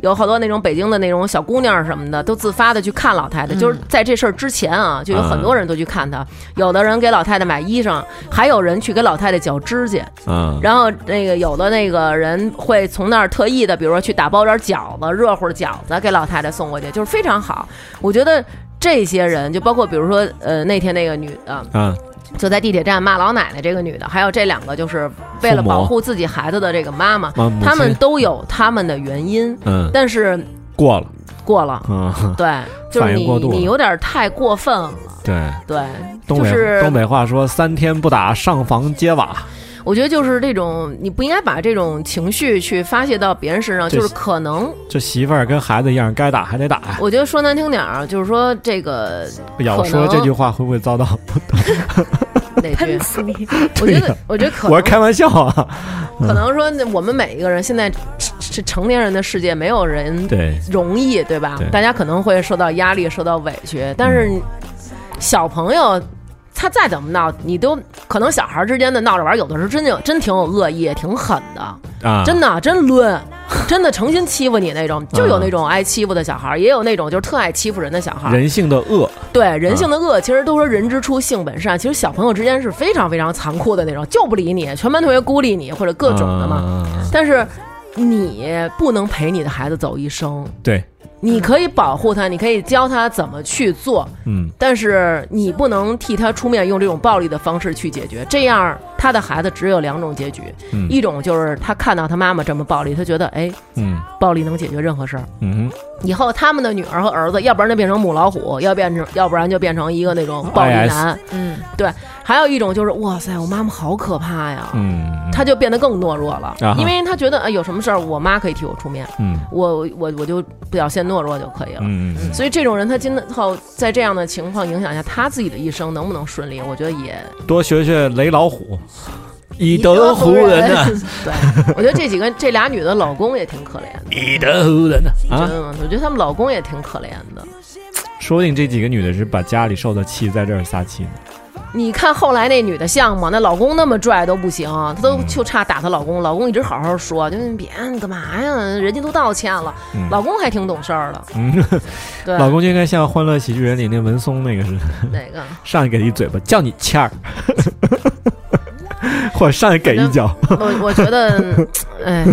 Speaker 1: 有好多那种北京的那种小姑娘什么的，都自发的去看老太太。就是在这事儿之前啊，就有很多人都去看她。有的人给老太太买衣裳，还有人去给老太太绞指甲。嗯。然后那个有的那个人会从那儿特意的，比如说去打包点饺子，热乎的饺子给老太太送过去，就是非常好。我觉得。这些人就包括，比如说，呃，那天那个女的，嗯，就在地铁站骂老奶奶这个女的，还有这两个就是为了保护自己孩子的这个妈妈，他们都有他们的原因，嗯，但是
Speaker 2: 过了，
Speaker 1: 过了，嗯，对，就是你你有点太过分了，
Speaker 2: 对。
Speaker 1: 对，
Speaker 2: 东北东北话说三天不打上房揭瓦。
Speaker 1: 我觉得就是这种，你不应该把这种情绪去发泄到别人身上，就是可能
Speaker 2: 就媳妇儿跟孩子一样，该打还得打。
Speaker 1: 我觉得说难听点儿，就是说这个，
Speaker 2: 要说这句话会不会遭到？
Speaker 1: 哪句？我觉得，我觉得可
Speaker 2: 我是开玩笑啊。
Speaker 1: 可能说我们每一个人现在是成年人的世界，没有人
Speaker 2: 对
Speaker 1: 容易，对吧？大家可能会受到压力，受到委屈，但是小朋友。他再怎么闹，你都可能小孩之间的闹着玩，有的时候真有真挺有恶意，挺狠的啊！真的真抡，真的诚心欺负你那种，就有那种爱欺负的小孩，也有那种就是特爱欺负人的小孩。
Speaker 2: 人性的恶，
Speaker 1: 对人性的恶，其实都说人之初性本善。其实小朋友之间是非常非常残酷的那种，就不理你，全班同学孤立你，或者各种的嘛。但是你不能陪你的孩子走一生。
Speaker 2: 对。
Speaker 1: 你可以保护他，你可以教他怎么去做，嗯，但是你不能替他出面用这种暴力的方式去解决，这样他的孩子只有两种结局，一种就是他看到他妈妈这么暴力，他觉得哎，嗯，暴力能解决任何事儿，嗯，以后他们的女儿和儿子，要不然就变成母老虎，要变成，要不然就变成一个那种暴力男，嗯，对，还有一种就是哇塞，我妈妈好可怕呀，嗯，他就变得更懦弱了，因为他觉得啊，有什么事儿我妈可以替我出面，嗯，我我我就表现。懦弱就可以了，嗯嗯，所以这种人他今后在这样的情况影响下，他自己的一生能不能顺利？我觉得也
Speaker 2: 多学学雷老虎，以德服人
Speaker 1: 呐。对，我觉得这几个这俩女的老公也挺可怜的，
Speaker 2: 以德服人呐。
Speaker 1: 啊，我觉得他们老公也挺可怜的。
Speaker 2: 说不定这几个女的是把家里受的气在这儿撒气呢。
Speaker 1: 你看后来那女的像吗？那老公那么拽都不行，她都就差打她老公。老公一直好好说，就别你干嘛呀？人家都道歉了，老公还挺懂事儿的。嗯，对，
Speaker 2: 老公就应该像《欢乐喜剧人》里那文松那个似的，
Speaker 1: 哪个？
Speaker 2: 上去给一嘴巴，叫你欠儿，或者上去给一脚。
Speaker 1: 我我觉得，哎，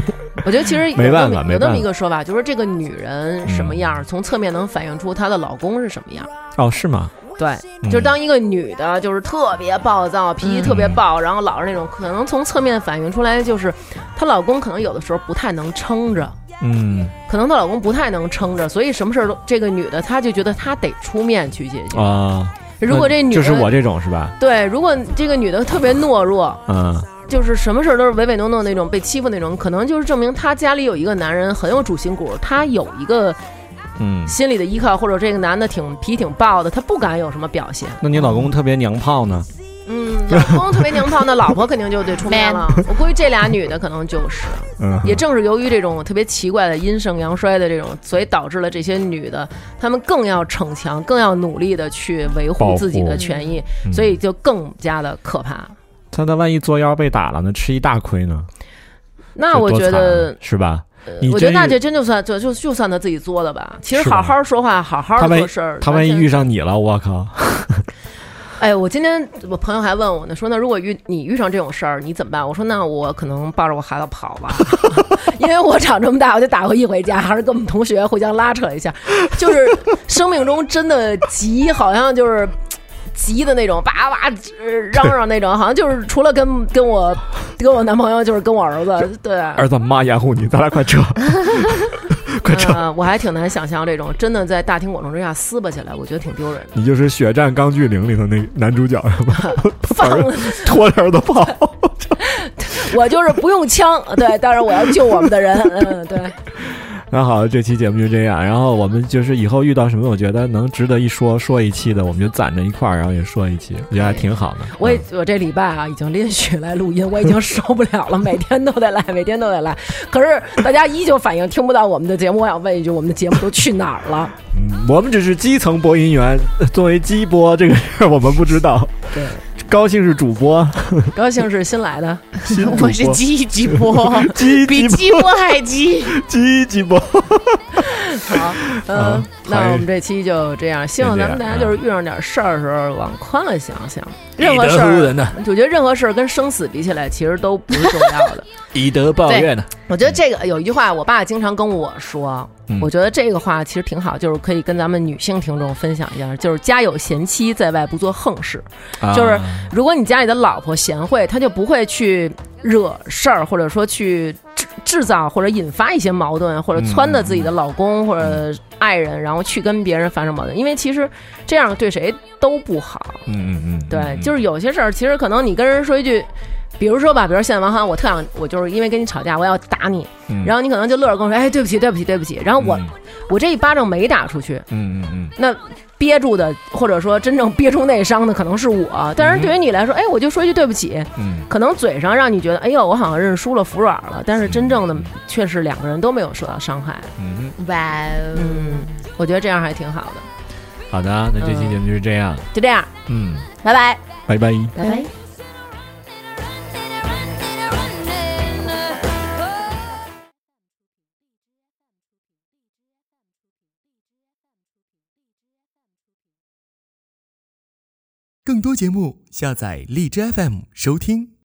Speaker 1: 我觉得其实
Speaker 2: 没办法，
Speaker 1: 有那么一个说法，就是这个女人什么样，从侧面能反映出她的老公是什么样。
Speaker 2: 哦，是吗？
Speaker 1: 对，就是当一个女的，就是特别暴躁，脾气特别暴，然后老是那种，可能从侧面反映出来，就是她老公可能有的时候不太能撑着，嗯，可能她老公不太能撑着，所以什么事儿都这个女的，她就觉得她得出面去解决啊。如果这女
Speaker 2: 就是我这种是吧？
Speaker 1: 对，如果这个女的特别懦弱，嗯，就是什么事儿都是唯唯诺诺那种，被欺负那种，可能就是证明她家里有一个男人很有主心骨，她有一个。嗯，心里的依靠，或者这个男的挺皮挺暴的，他不敢有什么表现。
Speaker 2: 那你老公特别娘炮呢？
Speaker 1: 嗯，老公特别娘炮，那老婆肯定就得出面了。我估计这俩女的可能就是，也正是由于这种特别奇怪的阴盛阳衰的这种，所以导致了这些女的，她们更要逞强，更要努力的去维护自己的权益，所以就更加的可怕。
Speaker 2: 他那万一作妖被打了呢？吃一大亏呢？
Speaker 1: 那我觉得
Speaker 2: 是吧？
Speaker 1: 我觉得那这真就算就就就算他自己作的吧。其实好好说话，好好做事儿。
Speaker 2: 他万一遇上你了，我靠！
Speaker 1: 哎，我今天我朋友还问我呢，说那如果遇你遇上这种事儿，你怎么办？我说那我可能抱着我孩子跑吧，因为我长这么大，我就打过一回架，还是跟我们同学互相拉扯一下。就是生命中真的急，好像就是。急的那种，叭叭嚷嚷那种，好像就是除了跟跟我跟我男朋友，就是跟我儿子。对，
Speaker 2: 儿子，妈掩护你，咱俩快撤，快撤！
Speaker 1: 我还挺难想象这种真的在大庭广众之下撕巴起来，我觉得挺丢人的。
Speaker 2: 你就是《血战钢锯岭》里头那男主角是吧？
Speaker 1: 放
Speaker 2: 拖着儿子跑，
Speaker 1: 我就是不用枪，对，但是我要救我们的人，嗯，对。
Speaker 2: 那好，这期节目就这样。然后我们就是以后遇到什么，我觉得能值得一说说一期的，我们就攒着一块儿，然后也说一期，我觉得还挺好的。
Speaker 1: 我也我这礼拜啊，已经连续来录音，我已经受不了了，每天都得来，每天都得来。可是大家依旧反映听不到我们的节目。我想问一句，我们的节目都去哪儿了？
Speaker 2: 嗯，我们只是基层播音员，作为机播这个事儿我们不知道。
Speaker 1: 对。
Speaker 2: 高兴是主播，
Speaker 1: 高兴是新来的，
Speaker 3: 我是 鸡鸡播，比鸡播还鸡，
Speaker 2: 鸡鸡播。
Speaker 1: 好，嗯，那我们这期就这样，希望咱们大家就是遇上点事儿的时候，往宽了想想。任何事儿，我觉得任何事儿跟生死比起来，其实都不是重要的。
Speaker 2: 以德报怨呢？
Speaker 1: 我觉得这个有一句话，我爸经常跟我说，我觉得这个话其实挺好，就是可以跟咱们女性听众分享一下，就是家有贤妻，在外不做横事。就是如果你家里的老婆贤惠，她就不会去惹事儿，或者说去。制造或者引发一些矛盾，或者撺掇自己的老公或者爱人，然后去跟别人发生矛盾，因为其实这样对谁都不好。嗯嗯嗯，对，就是有些事儿，其实可能你跟人说一句，比如说吧，比如现在王涵，我特想，我就是因为跟你吵架，我要打你，然后你可能就乐着跟我说，哎，对不起，对不起，对不起，然后我我这一巴掌没打出去，嗯嗯嗯，那。憋住的，或者说真正憋出内伤的，可能是我。但是对于你来说，哎，我就说一句对不起，嗯，可能嘴上让你觉得，哎呦，我好像认输了，服软了。但是真正的却是两个人都没有受到伤害。嗯，哇，嗯，我觉得这样还挺好的。
Speaker 2: 好的，那这期节目就是这样，
Speaker 1: 就这样，嗯，拜拜，
Speaker 2: 拜拜，
Speaker 1: 拜拜。
Speaker 4: 更多节目，下载荔枝 FM 收听。